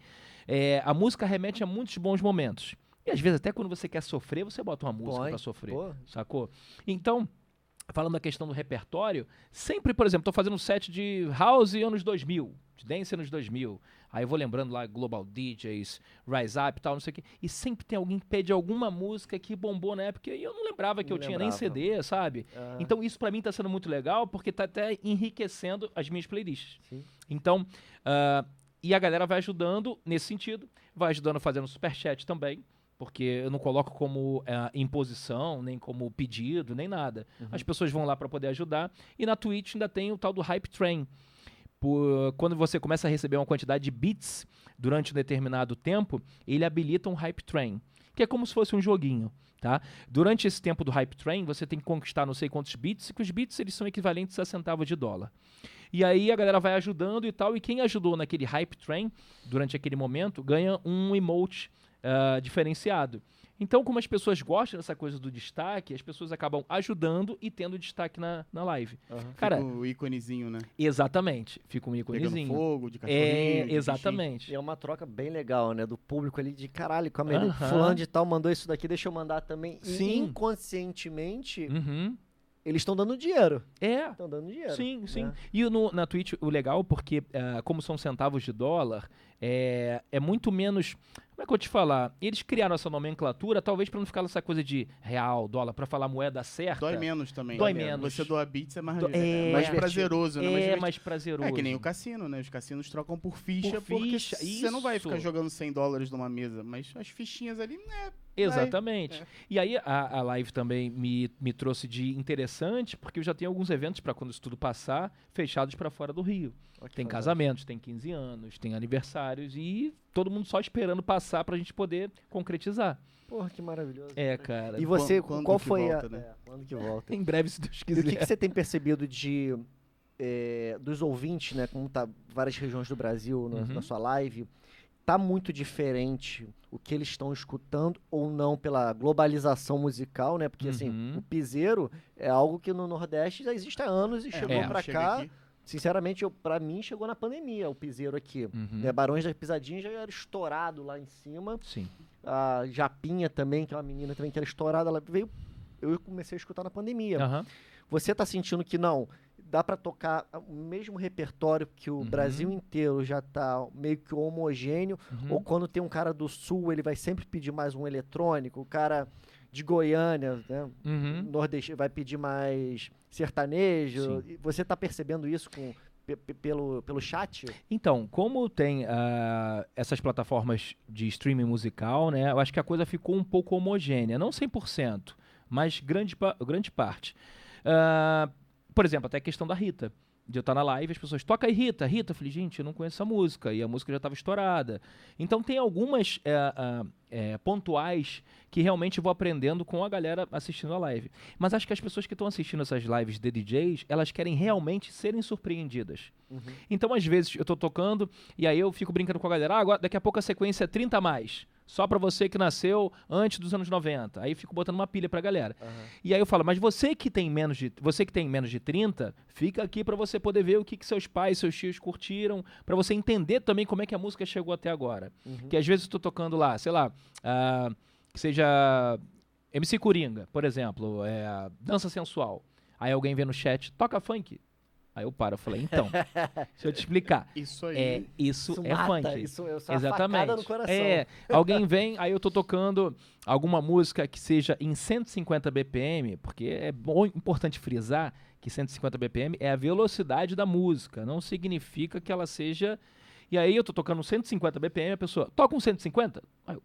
É, a música remete a muitos bons momentos. E às vezes até quando você quer sofrer, você bota uma música Põe, pra sofrer pô. sacou? Então, falando da questão do repertório, sempre, por exemplo, tô fazendo um set de house anos 2000, de dance anos 2000. Aí eu vou lembrando lá Global DJs, Rise Up e tal, não sei o quê. E sempre tem alguém que pede alguma música que bombou na época e eu não lembrava que Não eu tinha nem lembrava. CD, sabe? Ah, Então isso pra mim tá sendo muito legal porque tá até enriquecendo as minhas playlists. sim. Então, ah, e a galera vai ajudando nesse sentido, vai ajudando fazendo superchat também, porque eu não coloco como ah, imposição, nem como pedido, nem nada. As pessoas vão lá para poder ajudar. E na Twitch ainda tem o tal do Hype Train. Por- quando você começa a receber uma quantidade de bits durante um determinado tempo, ele habilita um Hype Train, que é como se fosse um joguinho. Tá? Durante esse tempo do Hype Train, você tem que conquistar não sei quantos bits, e que os bits eles são equivalentes a centavos de dólar. E aí a galera vai ajudando e tal, e quem ajudou naquele Hype Train, durante aquele momento, ganha um emote ah, diferenciado. Então, como as pessoas gostam dessa coisa do destaque, as pessoas acabam ajudando e tendo destaque na, na live. Aham. Cara, Fica o íconezinho, né? exatamente. Fica um Pegando íconezinho. fogo, de cachorrinho. É, exatamente. E é uma troca bem legal, né? Do público ali de caralho, com a Melina. Aham. Fulano de tal mandou isso daqui, deixa eu mandar também. E Sim. inconscientemente, Uhum. Eles estão dando dinheiro. É. Estão dando dinheiro. Sim, sim. né? E no, na Twitch, o legal, porque ah, como são centavos de dólar, é, é muito menos. Como é que eu vou te falar? Eles criaram essa nomenclatura, talvez para não ficar essa coisa de real, dólar, para falar moeda certa. Dói menos também. Dói né? menos. Você doa bits é mais, Do- é é, mais prazeroso, né? Mais É divertido. mais prazeroso. É que nem o cassino, né? Os cassinos trocam por ficha, Por porque ficha, você não vai isso. ficar jogando 100 dólares numa mesa, mas as fichinhas ali, né? Exatamente. É. E aí a, a live também me, me trouxe de interessante, porque eu já tenho alguns eventos para quando isso tudo passar, fechados para fora do Rio. Olha Tem casamentos, tem 15 anos, tem aniversários e todo mundo só esperando passar pra gente poder concretizar. Porra, que maravilhoso. É, cara. E você, Quando- quando qual que foi volta, a. né? é, quando que volta? Em breve, se Deus E o quiser. que, que você tem percebido de é, dos ouvintes, né? Como tá várias regiões do Brasil na, Uhum. na sua live, tá muito diferente o que eles estão escutando ou não pela globalização musical, né? Porque assim, Uhum. o piseiro é algo que no Nordeste já existe há anos e chegou É. pra chega cá. aqui. Sinceramente, eu, pra mim chegou na pandemia o piseiro aqui. Uhum. Né, Barões da Pisadinha já era estourado lá em cima. Sim. A Japinha também, que é uma menina também que era estourada, ela veio. Eu comecei a escutar na pandemia. Aham. Você tá sentindo que não, dá pra tocar o mesmo repertório que o Uhum. Brasil inteiro já tá meio que homogêneo, Uhum. ou quando tem um cara do sul, ele vai sempre pedir mais um eletrônico, o cara de Goiânia, né, Uhum. nordeste vai pedir mais sertanejo. Sim. Você tá percebendo isso com pe- pe- pelo, pelo chat? Então, como tem ah, essas plataformas de streaming musical, né? Eu acho que a coisa ficou um pouco homogênea. Não 100%, mas grande, grande parte. Ah, por exemplo, até a questão da Rita. De eu estar na live, as pessoas, toca aí Rita, Rita. Eu falei, gente, eu não conheço essa música. E a música já estava estourada. Então tem algumas é, é, pontuais que realmente vou aprendendo com a galera assistindo a live. Mas acho que as pessoas que estão assistindo essas lives de DJs, elas querem realmente serem surpreendidas. Então, às vezes, eu tô tocando e aí eu fico brincando com a galera. Ah, agora, daqui a pouco a sequência é 30 a mais. Só pra você que nasceu antes dos anos 90. Aí fico botando uma pilha pra galera. E aí eu falo, mas você que tem menos de, você que tem menos de 30, fica aqui pra você poder ver o que, que seus pais, seus tios curtiram, pra você entender também como é que a música chegou até agora. Uhum. Que às vezes eu tô tocando lá, sei lá, ah, que seja MC Coringa, por exemplo, é, dança sensual. Aí alguém vê no chat, toca funk. Aí eu paro, eu falei, então, deixa eu te explicar. Isso aí. É, isso, Isso é mata, funk. isso, isso é uma Exatamente. no coração. É, alguém vem, aí eu tô tocando alguma música que seja em 150 BPM, porque é bom, importante frisar que 150 BPM é a velocidade da música, não significa que ela seja. E aí eu tô tocando 150 BPM, a pessoa toca um 150? Aí eu,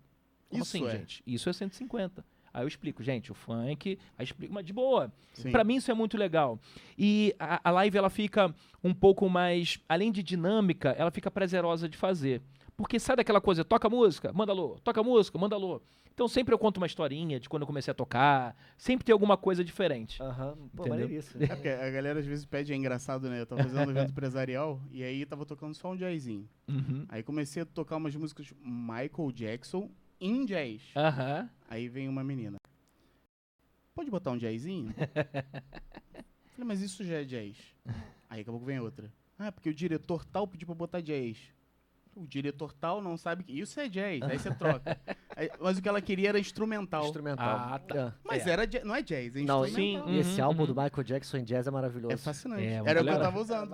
como Isso assim, é. gente? Isso é 150. Aí eu explico, gente, o funk, aí explico, mas de boa. Pra mim isso é muito legal. E a, a live ela fica um pouco mais, além de dinâmica, ela fica prazerosa de fazer. Porque sai daquela coisa, toca música, manda alô, toca música, manda alô. Então sempre eu conto uma historinha de quando eu comecei a tocar, sempre tem alguma coisa diferente. Aham, pô, Entendeu? maneiríssimo. É porque a galera às vezes pede, é engraçado, né? Eu tava fazendo um evento empresarial e aí tava tocando só um jazzinho. Uhum. Aí comecei a tocar umas músicas Michael Jackson em jazz. Aham. Aí vem uma menina. Pode botar um jazzinho? Falei, mas isso já é jazz. Aí daqui a pouco vem outra. Ah, porque o diretor tal pediu pra botar jazz. O diretor tal não sabe que. Isso é jazz. Aí você troca. Aí Mas o que ela queria era instrumental. Instrumental. Ah, tá. Mas É. era ja- não é jazz, é Não, instrumental. sim. E esse Uhum, álbum uhum. do Michael Jackson em jazz é maravilhoso. É fascinante. É, era o que eu tava usando.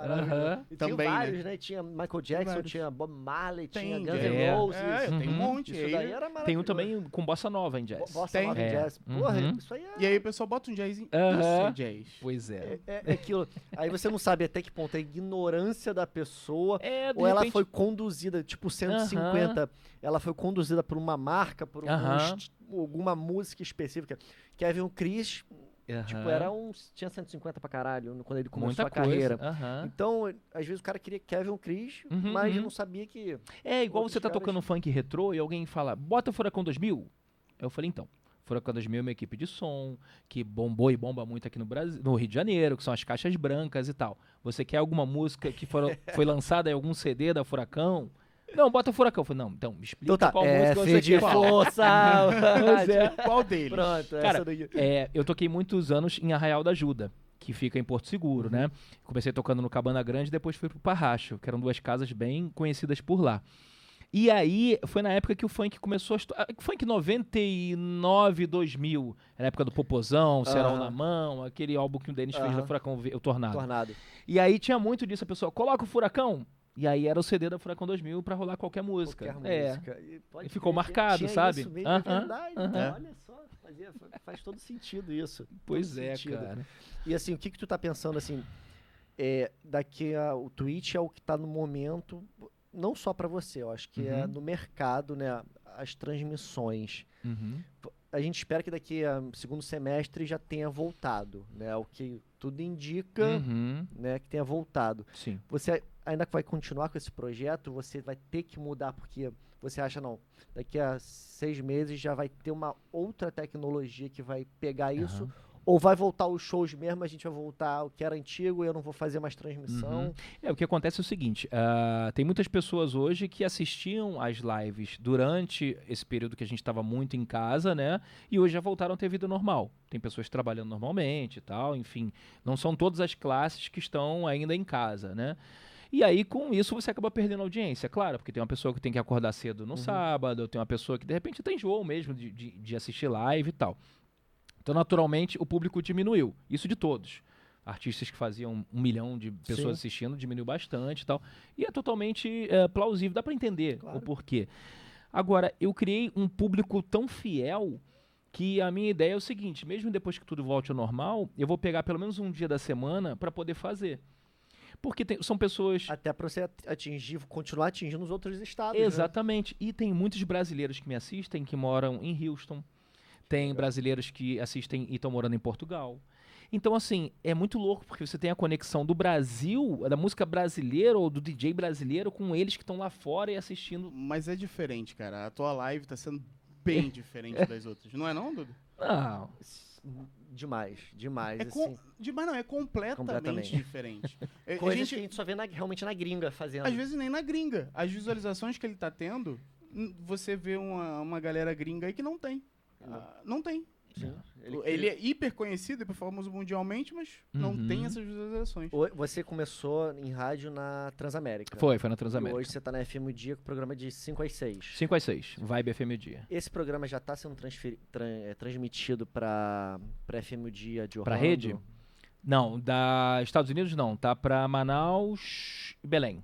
E Também, tinha né? vários, né? Tinha Michael Jackson, vários. tinha Bob Marley, tinha Tem, Guns jazz. N' É. Roses. É, eu tenho um Uhum. monte. Isso aí- daí era maravilhoso. Tem um também com bossa nova em jazz. Bossa Tem. nova em É. jazz. Porra, Uhum. isso aí é... E aí o pessoal bota um jazz em... Isso é jazz. Pois é. É, é aquilo. Aí você não sabe até que ponto é a ignorância da pessoa. É, Ou ela foi conduzida, tipo 150, ela foi conduzida por uma marca, por um alguma música específica. Kevin Chris, tipo, era um. Tinha 150 pra caralho quando ele começou Muita a carreira. Então, às vezes o cara queria Kevin Chris, Uhum, mas uhum. não sabia que. É igual você tá caras- tocando funk retrô e alguém fala, bota Furacão 2000. Eu falei, então, Furacão 2000 é uma equipe de som que bombou e bomba muito aqui no Brasil, no Rio de Janeiro, que são as caixas brancas e tal. Você quer alguma música que for- foi lançada em algum CD da Furacão? Não, bota Furacão. Eu falei, não, então, me explica Então tá, qual é, música você de quer. força! É. Qual deles? Pronto, Cara, essa daqui. É, eu toquei muitos anos em Arraial da Ajuda, que fica em Porto Seguro, né? Comecei tocando no Cabana Grande, depois fui pro Parracho, que eram duas casas bem conhecidas por lá. E aí, foi na época que o funk começou a estourar. Funk 99, 2000. Era a época do Popozão, Serol Aham. na Mão, aquele álbum que o Denis fez da. Furacão, o Tornado. Tornado. E aí tinha muito disso, a pessoa, coloca o Furacão. E aí era o CD da Furacão 2000 pra rolar qualquer música. Qualquer é. música. E E ficou marcado, tinha sabe? Isso mesmo, é verdade. Olha só, fazia- faz todo sentido isso. Pois todo é, sentido. cara. E assim, o que que tu tá pensando assim, é, daqui a, o Twitch é o que tá no momento, não só pra você, eu acho que é Uhum. no mercado, né, as transmissões. Uhum. A gente espera que daqui a segundo semestre já tenha voltado, né, o que tudo indica, Uhum. né, que tenha voltado. Sim. Você ainda vai continuar com esse projeto, você vai ter que mudar, porque você acha, não, daqui a seis meses já vai ter uma outra tecnologia que vai pegar isso. Ou vai voltar os shows mesmo, a gente vai voltar o que era antigo e eu não vou fazer mais transmissão. Uhum. É, o que acontece é o seguinte, ah, tem muitas pessoas hoje que assistiam às lives durante esse período que a gente estava muito em casa, né? E hoje já voltaram a ter vida normal. Tem pessoas trabalhando normalmente e tal, enfim. Não são todas as classes que estão ainda em casa, né? E aí, com isso, você acaba perdendo audiência, claro, porque tem uma pessoa que tem que acordar cedo no Uhum. sábado, tem uma pessoa que de repente tem enjoou mesmo de, de, de assistir live e tal. Então, naturalmente, o público diminuiu. Isso de todos. Artistas que faziam um milhão de pessoas Sim. assistindo diminuiu bastante e tal. E é totalmente é, plausível, dá pra entender Claro. o porquê. Agora, eu criei um público tão fiel que a minha ideia é o seguinte: mesmo depois que tudo volte ao normal, eu vou pegar pelo menos um dia da semana para poder fazer. Porque tem- são pessoas. Até para você at- atingir, continuar atingindo os outros estados. né? Exatamente. E tem muitos brasileiros que me assistem que moram em Houston. Tem brasileiros que assistem e estão morando em Portugal. Então, assim, é muito louco porque você tem a conexão do Brasil, da música brasileira ou do DJ brasileiro com eles que estão lá fora e assistindo. Mas é diferente, cara. A tua live tá sendo bem diferente das outras. Não é não, Dudu? Não. Demais, demais. É assim. com... de- Mas não, é completamente, Completamente. diferente. É, a Coisas gente- que a gente só vê na- realmente na gringa fazendo. Às vezes nem na gringa. As visualizações que ele tá tendo, você vê uma, uma galera gringa aí que não tem. Ah, não tem. Sim. Ele, Ele- é hiper conhecido, hiper famoso mundialmente, mas não Uhum. tem essas visualizações. Você começou em rádio na Transamérica. Foi, foi na E Transamérica. hoje você tá na FM o Dia com o programa de 5 às 6. 5 às 6, Vibe FM o dia. Esse programa já está sendo tran- é, transmitido para para FM o Dia de Orlando? Pra rede? Não, da Estados Unidos não, tá pra Manaus e Belém.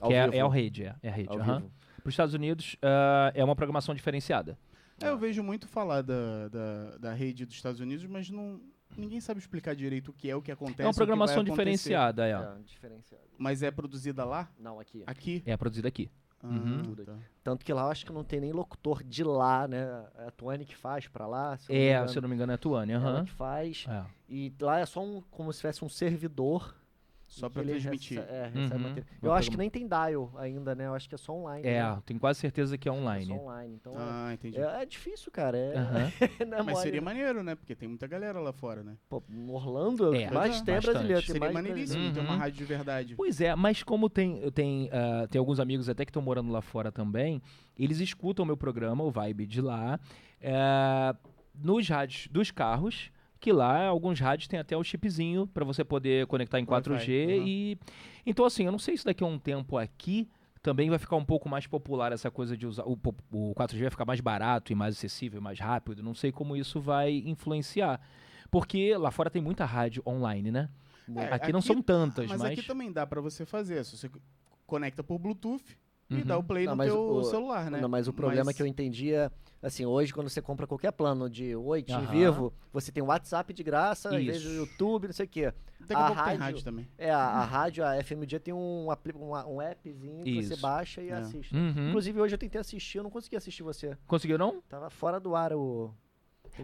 Ao que é, vivo? é a rede, é, é a rede. Vivo. Para os Estados Unidos ah, é uma programação diferenciada. É, eu vejo muito falar da, da, da rede dos Estados Unidos, mas não, ninguém sabe explicar direito o que é, o que acontece. É uma o que vai programação diferenciada, é. É, diferenciado. Mas é produzida lá? Não, aqui. Aqui? É produzida aqui. Ah, Tudo tá. Tanto que lá eu acho que não tem nem locutor de lá, né? É a Tuane que faz pra lá. se É, se eu não me engano, é a Tuane. Ela aham. que faz. É. E lá é só um, como se tivesse um servidor. Só ele transmitir. rece- é, recebe Uhum. material. Uma Eu acho que nem tem dial ainda, né? Eu acho que é só online. É, né? tenho quase certeza que é É online. só online. Então Ah, entendi. é, é difícil, cara. É, é Mas seria maneiro, né? Porque tem muita galera lá fora, né? Pô, Orlando, É, Pois é. tem é Bastante. brasileiro. Tem Seria mais maneiríssimo ter uma Uhum. rádio de verdade. Pois é, mas como tem, tem, ah, tem alguns amigos até que estão morando lá fora também, eles escutam o meu programa, o Vibe de lá, eh, nos rádios dos carros, que lá alguns rádios têm até o chipzinho para você poder conectar em 4G Wi-Fi, aham. e então assim, eu não sei se daqui a um tempo aqui também vai ficar um pouco mais popular essa coisa de usar. O, o 4G vai ficar mais barato e mais acessível, mais rápido. Não sei como isso vai influenciar. Porque lá fora tem muita rádio online, né? É, aqui, aqui, não são tantas, mas. Mas aqui também dá para você fazer. Se você conecta por Bluetooth, uhum. e dá o play não, no teu o, celular, né? Não, mas o problema mas... que eu entendi é, assim, hoje quando você compra qualquer plano de Oi, de Vivo, você tem WhatsApp de graça, Isso. às vezes o YouTube, não sei o quê. Daqui a, a rádio, rádio também. É, a, a, rádio, a FM Dia tem um, um, um appzinho Isso. que você baixa e é. assiste. Uhum. Inclusive hoje eu tentei assistir, eu não consegui assistir você. Conseguiu não? Tava fora do ar o...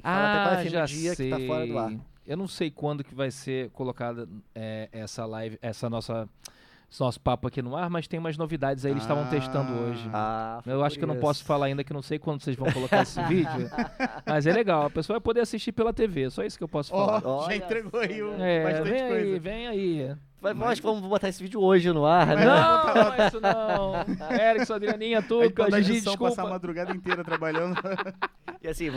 Ah, já Dia sei. que tá fora do ar. Eu não sei quando que vai ser colocada é, essa live, essa nossa nosso papo aqui no ar, mas tem umas novidades aí, eles estavam ah, testando hoje. Ah, eu acho que eu não posso falar ainda que não sei quando vocês vão colocar esse vídeo, mas é legal, a pessoa vai poder assistir pela TV, só isso que eu posso falar. Oh, já entregou aí o, é, bastante vem coisa. Aí, vem aí. Mas, mas acho que vamos botar esse vídeo hoje no ar, né? Não, não é isso não. Erickson, Adrianinha, Tuca, Gigi, desculpa. passar a madrugada inteira trabalhando. e assim,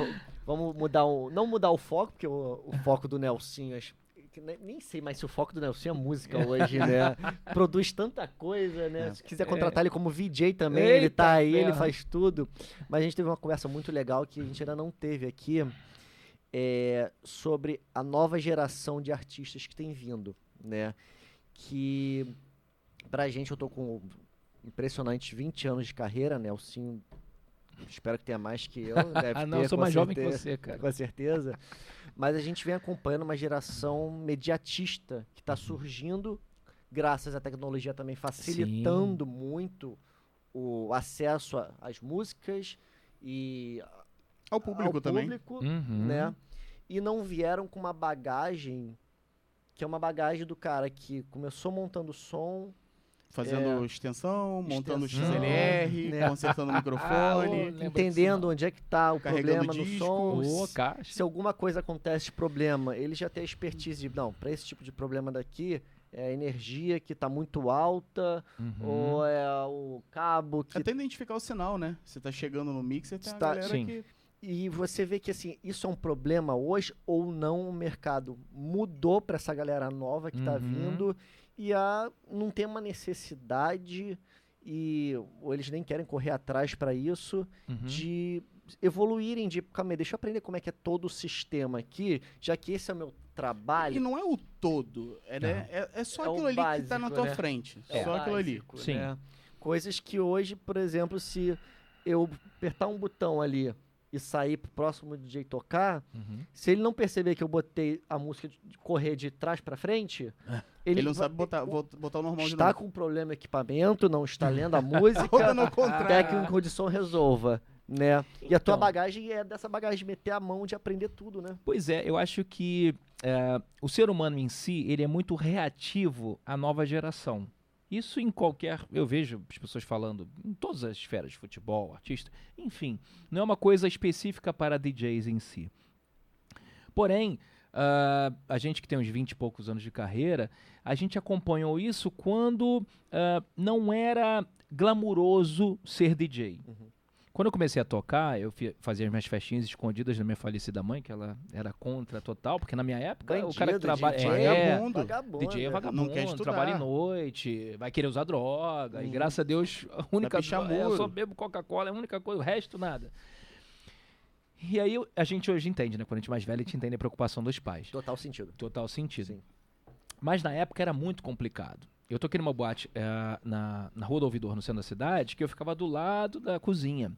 vamos mudar o... Não mudar o foco, porque o, o foco do Nelson, acho nem sei mais se o foco do Nelson é música hoje, né? Produz tanta coisa, né? É. Se quiser contratar é. ele como VJ também, Eita, ele tá aí, ele faz tudo. Mas a gente teve uma conversa muito legal que a gente ainda não teve aqui é, sobre a nova geração de artistas que tem vindo, né? Que pra gente, eu tô com impressionantes 20 anos de carreira, Nelson espero que tenha mais que eu. Deve ah, não, ter, eu sou mais certeza, jovem que você, cara. Com certeza. Mas a gente vem acompanhando uma geração mediatista que está surgindo, graças à tecnologia também facilitando Sim. muito o acesso às músicas e ao público ao também. Público, uhum. né? E não vieram com uma bagagem que é uma bagagem do cara que começou montando som, Fazendo é, extensão, montando extensão, XLR, né? consertando o microfone. Ah, entendendo onde é que está o problema no som. Oh, se alguma coisa acontece de problema, ele já tem a expertise de, não, para esse tipo de problema daqui, é a energia que está muito alta, uhum. ou é o cabo que... Até identificar o sinal, né? Você está chegando no mixer, tem tá, a galera sim. que... E você vê que assim, isso é um problema hoje ou não o mercado mudou para essa galera nova que está uhum. vindo e a, não tem uma necessidade e ou eles nem querem correr atrás para isso uhum. de evoluírem de calma aí, deixa eu aprender como é que é todo o sistema aqui, já que esse é o meu trabalho. E não é o todo, é, né? é, é só é aquilo ali básico, que tá na tua né? frente. É só aquilo ali. Sim. Né? Coisas que hoje, por exemplo, se eu apertar um botão ali e sair pro próximo DJ tocar, uhum. se ele não perceber que eu botei a música de correr de trás para frente, é. ele, ele, não sabe botar, botar o normal Está com problema no equipamento, não está lendo a música, até que um condição resolva. Né? E então, a tua então. bagagem é dessa bagagem de meter a mão, de aprender tudo, né? Pois é, eu acho que é, o ser humano em si, ele é muito reativo à nova geração. Isso em qualquer. Eu vejo as pessoas falando em todas as esferas de futebol, artista, enfim. Não é uma coisa específica para DJs em si. Porém, uh, a gente que tem uns 20 e poucos anos de carreira, a gente acompanhou isso quando uh, não era glamuroso ser DJ. Uhum. Quando eu comecei a tocar, eu fazia as minhas festinhas escondidas da minha falecida mãe, que ela era contra total, porque na minha época Bandido, o cara que trabalha. DJ é, é vagabundo. DJ é vagabundo, não quer trabalha em noite, vai querer usar droga, hum. e graças a Deus, a única coisa. É, eu só bebo Coca-Cola, é a única coisa, o resto nada. E aí a gente hoje entende, né? Quando a gente é mais velho, a gente entende a preocupação dos pais. Total sentido. Total sentido. Sim. Mas na época era muito complicado. Eu toquei numa boate é, na, na Rua do Ouvidor, no centro da cidade, que eu ficava do lado da cozinha.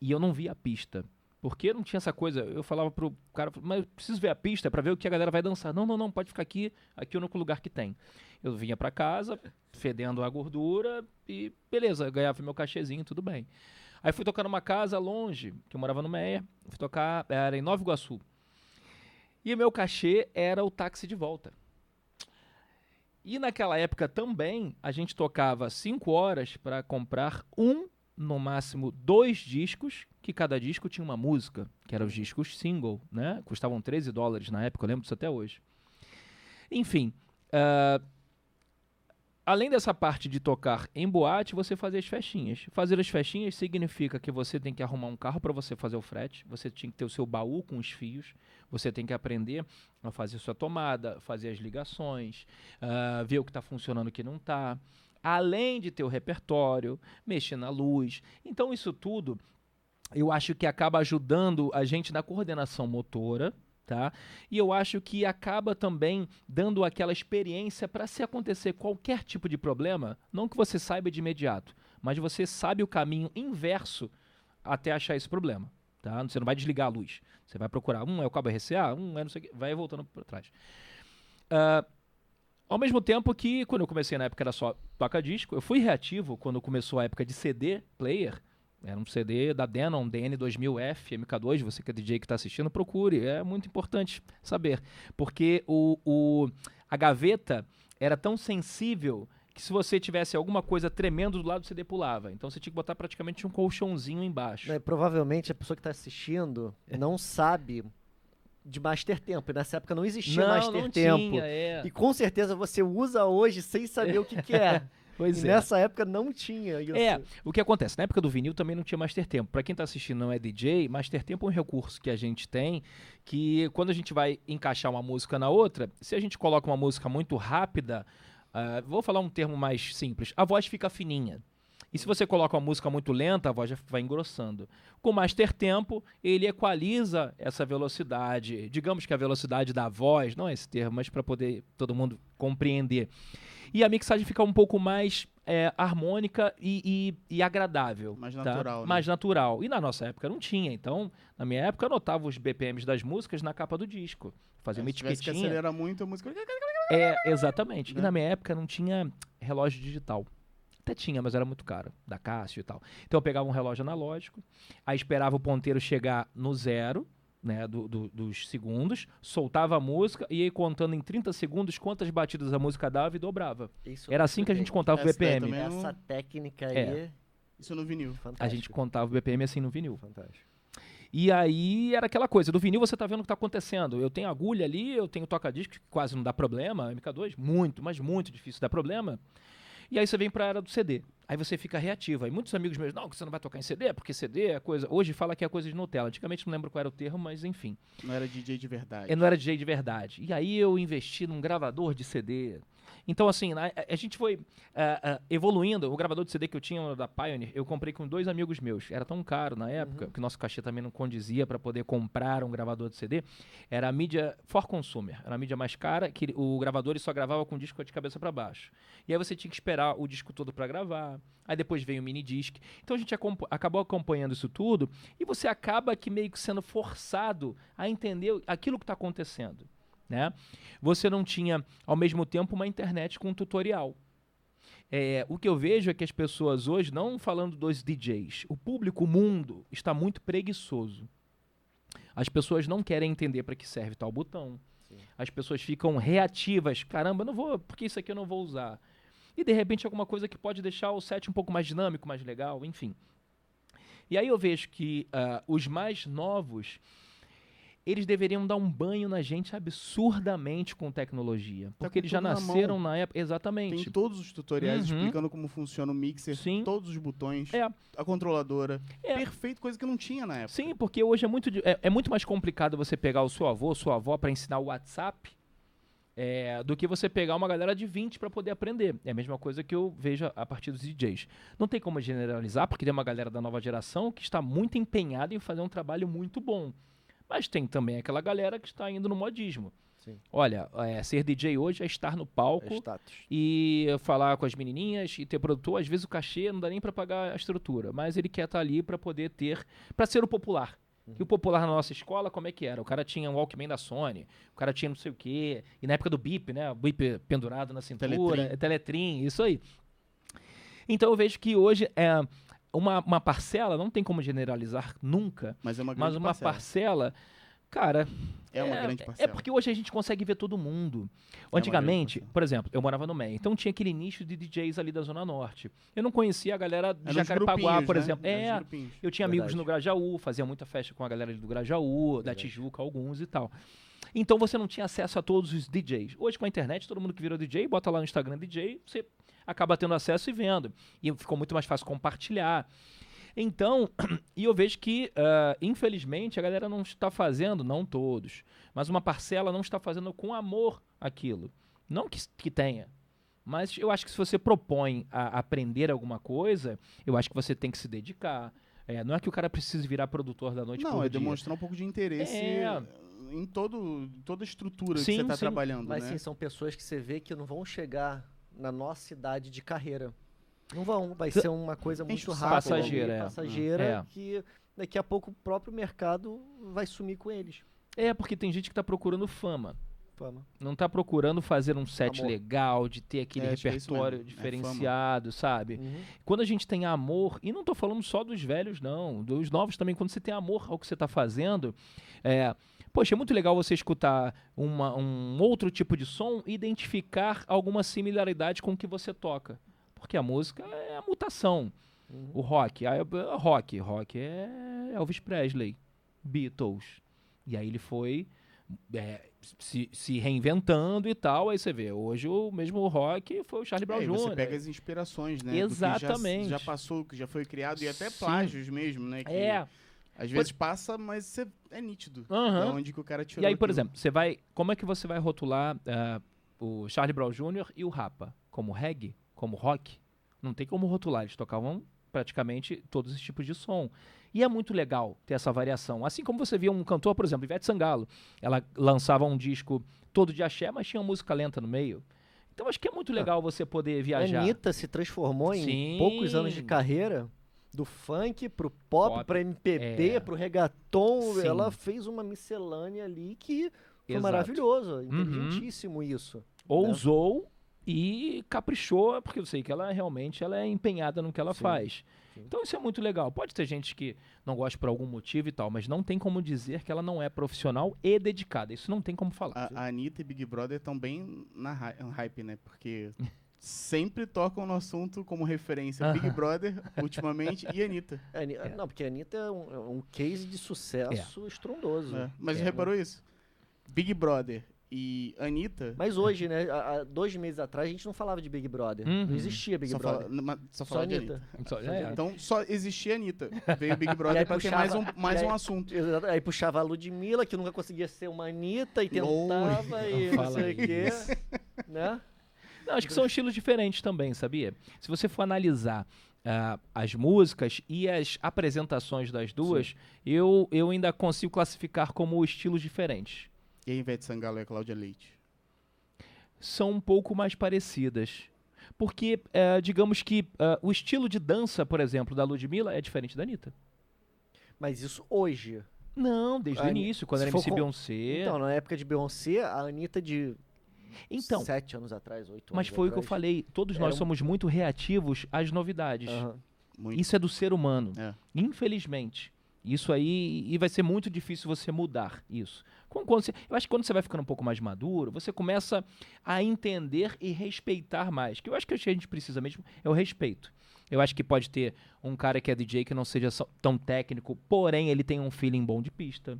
E eu não via a pista. Porque não tinha essa coisa. Eu falava pro cara, mas eu preciso ver a pista para ver o que a galera vai dançar. Não, não, não, pode ficar aqui. Aqui é o único lugar que tem. Eu vinha para casa, fedendo a gordura, e beleza, ganhava meu cachezinho, tudo bem. Aí fui tocar numa casa longe, que eu morava no Meia. Fui tocar, era em Nova Iguaçu. E meu cachê era o táxi de volta. E naquela época também a gente tocava 5 horas para comprar um, no máximo, dois discos, que cada disco tinha uma música, que eram os discos single, né? Custavam 13 dólares na época, eu lembro disso até hoje. Enfim, uh, além dessa parte de tocar em boate, você fazer as festinhas. Fazer as festinhas significa que você tem que arrumar um carro para você fazer o frete, você tem que ter o seu baú com os fios, você tem que aprender a fazer sua tomada, fazer as ligações, uh, ver o que está funcionando e o que não está. Além de ter o repertório, mexer na luz. Então, isso tudo eu acho que acaba ajudando a gente na coordenação motora, tá? E eu acho que acaba também dando aquela experiência para se acontecer qualquer tipo de problema, não que você saiba de imediato, mas você sabe o caminho inverso até achar esse problema, tá? Você não vai desligar a luz, você vai procurar, um é o cabo RCA, um é não sei o que, vai voltando para trás. Uh, ao mesmo tempo que, quando eu comecei na época era só toca-disco, eu fui reativo quando começou a época de CD player, era um CD da Denon, DN2000F, MK2, você que é DJ que está assistindo, procure. É muito importante saber. Porque o, o, a gaveta era tão sensível que se você tivesse alguma coisa tremendo do lado, o CD pulava. Então você tinha que botar praticamente um colchãozinho embaixo. É, provavelmente a pessoa que está assistindo não sabe de Master Tempo. E nessa época não existia não, Master não Tempo. Tinha, é. E com certeza você usa hoje sem saber o que, que é. Pois e é. nessa época não tinha isso. É, o que acontece? Na época do vinil também não tinha Master Tempo. Para quem está assistindo não é DJ, Master Tempo é um recurso que a gente tem que quando a gente vai encaixar uma música na outra, se a gente coloca uma música muito rápida, uh, vou falar um termo mais simples, a voz fica fininha. E se você coloca uma música muito lenta, a voz já vai engrossando. Com Master Tempo, ele equaliza essa velocidade. Digamos que a velocidade da voz, não é esse termo, mas para poder todo mundo compreender e a mixagem fica um pouco mais é, harmônica e, e, e, agradável. Mais tá? natural. Né? Mais natural. E na nossa época não tinha. Então, na minha época, eu anotava os BPMs das músicas na capa do disco. Fazia é, uma etiquetinha. Se acelera muito, a música... É, exatamente. Né? E na minha época não tinha relógio digital. Até tinha, mas era muito caro, da Cássio e tal. Então eu pegava um relógio analógico, aí esperava o ponteiro chegar no zero, né, do, do, dos segundos, soltava a música e ia contando em 30 segundos quantas batidas a música dava e dobrava. Isso Era assim que a gente contava o BPM. Essa técnica aí. É. Isso no vinil. Fantástico. A gente contava o BPM assim no vinil. Fantástico. E aí era aquela coisa, do vinil você tá vendo o que tá acontecendo. Eu tenho agulha ali, eu tenho toca-disco, que quase não dá problema, MK2, muito, mas muito difícil dar problema. E aí você vem para a era do CD. Aí você fica reativo. Aí muitos amigos meus, não, que você não vai tocar em CD, porque CD é coisa. Hoje fala que é coisa de Nutella. Antigamente não lembro qual era o termo, mas enfim. Não era DJ de verdade. Eu não era DJ de verdade. E aí eu investi num gravador de CD. Então, assim, a, a gente foi uh, uh, evoluindo. O gravador de CD que eu tinha da Pioneer, eu comprei com dois amigos meus. Era tão caro na época, uhum. que nosso cachê também não condizia para poder comprar um gravador de CD. Era a mídia for consumer. Era a mídia mais cara, que o gravador só gravava com disco de cabeça para baixo. E aí você tinha que esperar o disco todo para gravar. Aí depois veio o mini disc. Então a gente acabou acompanhando isso tudo e você acaba que meio que sendo forçado a entender aquilo que está acontecendo né? Você não tinha, ao mesmo tempo, uma internet com um tutorial. É, o que eu vejo é que as pessoas hoje, não falando dos DJs, o público, o mundo, está muito preguiçoso. As pessoas não querem entender para que serve tal botão. Sim. As pessoas ficam reativas. Caramba, não vou, porque isso aqui eu não vou usar. E de repente alguma coisa que pode deixar o set um pouco mais dinâmico, mais legal, enfim. E aí eu vejo que uh, os mais novos eles deveriam dar um banho na gente absurdamente com tecnologia. Tá porque tá eles já nasceram na, na, época. Exatamente. Tem todos os tutoriais uhum. explicando como funciona o mixer, Sim. todos os botões, é. a controladora. É. Perfeito, coisa que não tinha na época. Sim, porque hoje é muito, é, é muito mais complicado você pegar o seu avô, sua avó para ensinar o WhatsApp. É, do que você pegar uma galera de 20 para poder aprender. É a mesma coisa que eu vejo a partir dos DJs. Não tem como generalizar, porque tem uma galera da nova geração que está muito empenhada em fazer um trabalho muito bom. Mas tem também aquela galera que está indo no modismo. Sim. Olha, é, ser DJ hoje é estar no palco é e falar com as menininhas e ter produtor. Às vezes o cachê não dá nem para pagar a estrutura, mas ele quer estar tá ali para poder ter, para ser o popular. Uhum. E o popular na nossa escola, como é que era? O cara tinha um Walkman da Sony, o cara tinha não sei o quê, e na época do bip, né? O bip pendurado na cintura, teletrim, teletrim isso aí. Então eu vejo que hoje é, uma, uma parcela, não tem como generalizar nunca, mas, é uma, mas uma parcela. parcela cara. É uma é, grande parcela. É porque hoje a gente consegue ver todo mundo. É Antigamente, por exemplo, eu morava no Meia, então tinha aquele nicho de DJs ali da Zona Norte. Eu não conhecia a galera de Jacarepaguá, por né? exemplo. É, eu tinha Verdade. amigos no Grajaú, fazia muita festa com a galera do Grajaú, Verdade. da Tijuca, alguns e tal. Então você não tinha acesso a todos os DJs. Hoje com a internet, todo mundo que virou DJ, bota lá no Instagram DJ, você acaba tendo acesso e vendo. E ficou muito mais fácil compartilhar. Então, e eu vejo que, uh, infelizmente, a galera não está fazendo, não todos, mas uma parcela não está fazendo com amor aquilo. Não que, que tenha, Mas eu acho que se você propõe a aprender alguma coisa, eu acho que você tem que se dedicar. É, não é que o cara precise virar produtor da noite Não, por é dia. demonstrar um pouco de interesse É. em todo, toda a estrutura Sim, que você está sim. trabalhando, Mas né? sim, são pessoas que você vê que não vão chegar na nossa idade de carreira. Não vão, vai ser uma coisa muito rápida. ali, Passageira, é. Passageira, É. que daqui a pouco o próprio mercado vai sumir com eles. É, porque tem gente que tá procurando fama. Fama. Não tá procurando fazer um set Amor. legal, de ter aquele É, é repertório. É diferenciado, sabe? Uhum. Quando a gente tem amor, e não tô falando só dos velhos, não, dos novos também, quando você tem amor ao que você tá fazendo, é. Poxa, é muito legal você escutar uma- um outro tipo de som e identificar alguma similaridade com o que você toca. Porque a música é a mutação. Uhum. O rock, a, a rock, rock é Elvis Presley, Beatles. E aí ele foi é, se, se reinventando e tal. Aí você vê, hoje o mesmo rock foi o Charlie Brown É, Jr. você pega as inspirações, né? Exatamente. já, já passou, que já foi criado, e até Sim. plágios mesmo, né? Que É. Às vezes passa, mas você, é nítido. Da onde que o cara tirou E aí, por aquilo. exemplo, você vai. Como é que você vai rotular ah, o Charlie Brown Jr. e o Rapa? Como reggae? Como rock? Não tem como rotular. Eles tocavam praticamente todos os tipos de som. E é muito legal ter essa variação. Assim como você via um cantor, por exemplo, Ivete Sangalo. Ela lançava um disco todo de axé, mas tinha música lenta no meio. Então acho que é muito legal você poder A viajar. Anitta se transformou Sim. em poucos anos de carreira do funk pro pop, Pop, pra MPB, é. pro reggaeton. Sim. Ela fez uma miscelânea ali que foi Exato. maravilhoso. Uhum. Inteligentíssimo isso. ousou e caprichou, porque eu sei que ela realmente ela é empenhada no que ela Sim, faz. sim. Então isso é muito legal. Pode ter gente que não gosta por algum motivo e tal, mas não tem como dizer que ela não é profissional e dedicada. Isso não tem como falar. A, a Anitta e Big Brother estão bem na hype, né? Porque sempre tocam no assunto como referência Big Aham. Brother, ultimamente, e Anitta. A Ani- Não, porque a Anitta é um, é um case de sucesso estrondoso. né? Mas É. reparou isso? Big Brother e Anitta. Mas hoje, né? Há, dois meses atrás, a gente não falava de Big Brother. Uhum. Não existia Big só Brother. fala- só Só falava de Anitta. Anitta. Só- Só é. Então só existia Anitta. Veio Big Brother pra ter mais um, puxava- mais aí- um assunto. Exato. Aí puxava a Ludmilla, que nunca conseguia ser uma Anitta, e tentava, e Não não fala sei o quê. isso. Né? Não, acho que são estilos diferentes também, sabia? Se você for analisar ah, as músicas e as apresentações das duas, eu, eu ainda consigo classificar como estilos diferentes. E a Ivete Sangalo e a Cláudia Leite. São um pouco mais parecidas. Porque, eh, digamos que ah, o estilo de dança, por exemplo, da Ludmilla é diferente da Anitta. Mas isso hoje. Não, desde o início, quando era MC com- Beyoncé. Então, na época de Beyoncé, a Anitta de Então, sete anos atrás, oito mas anos foi o que eu atrás. falei. Todos nós um- somos muito reativos às novidades. Muito. Isso é do ser humano. É. Infelizmente. Isso aí. E vai ser muito difícil você mudar isso. Com- quando você- eu acho que quando você vai ficando um pouco mais maduro, você começa a entender e respeitar mais. Que eu acho que a gente precisa mesmo é o respeito. Eu acho que pode ter um cara que é DJ que não seja só- tão técnico, porém ele tem um feeling bom de pista.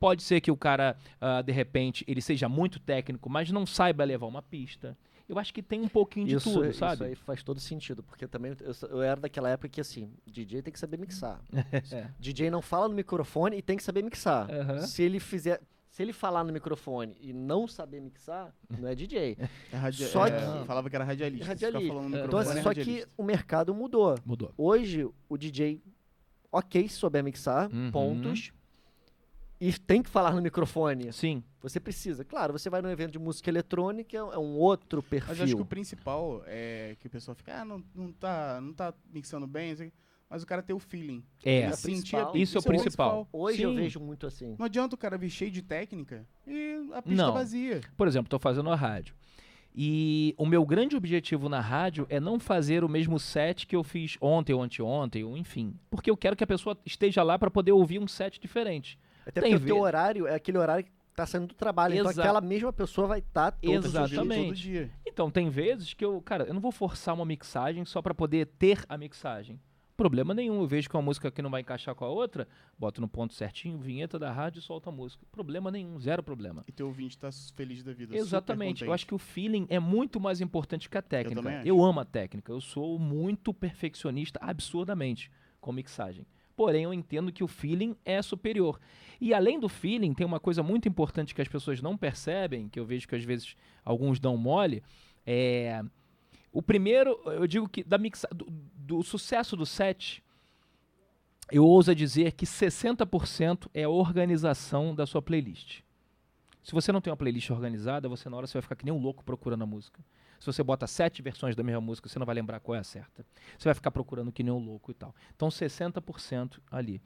Pode ser que o cara, ah, de repente, ele seja muito técnico, mas não saiba levar uma pista. Eu acho que tem um pouquinho de Isso, tudo, isso sabe? aí faz todo sentido, porque também eu, eu era daquela época que assim, DJ tem que saber mixar. É. DJ não fala no microfone e tem que saber mixar. Aham. Se ele fizer, se ele falar no microfone e não saber mixar, não é DJ. É radia- Só é, que- Falava que era radialista. É radialista. falando no É. Então, microfone, assim, é só que o mercado mudou. Mudou. Hoje o DJ, ok, se souber mixar, Uhum. pontos. E tem que falar no microfone. Sim. Você precisa. Claro, você vai num evento de música eletrônica, é um outro perfil. Mas eu acho que o principal é que o pessoal fica, ah, não, não, tá, não tá mixando bem, não sei o quê. mas o cara tem o feeling. É. É sentir principal. Isso é o principal. Hoje eu Sim. vejo muito assim. Não adianta o cara vir cheio de técnica e a pista Não. vazia. Por exemplo, estou fazendo a rádio. E o meu grande objetivo na rádio é não fazer o mesmo set que eu fiz ontem ou anteontem, ou enfim. Porque eu quero que a pessoa esteja lá para poder ouvir um set diferente. Até Tem porque o teu ver- horário é aquele horário que tá saindo do trabalho. Então aquela mesma pessoa vai estar dias. Exatamente. Todo dia. Então, tem vezes que eu, cara, eu não vou forçar uma mixagem só para poder ter a mixagem. Problema nenhum. Eu vejo que uma música que não vai encaixar com a outra, boto no ponto certinho, vinheta da rádio e solta a música. Problema nenhum, zero problema. E teu ouvinte tá feliz da vida. Exatamente. Eu acho que o feeling é muito mais importante que a técnica. acho. Eu amo a técnica. Eu sou muito perfeccionista, absurdamente, com mixagem. Porém, eu entendo que o feeling é superior. E além do feeling, tem uma coisa muito importante que as pessoas não percebem, que eu vejo que às vezes alguns dão mole, é O primeiro, eu digo que da mixa, do, do sucesso do set, eu ouso dizer que 60% é a organização da sua playlist. Se você não tem uma playlist organizada, você na hora você vai ficar que nem um louco procurando a música. Se você bota sete versões da mesma música, você não vai lembrar qual é a certa. Você vai ficar procurando que nem um louco e tal. Então 60% ali.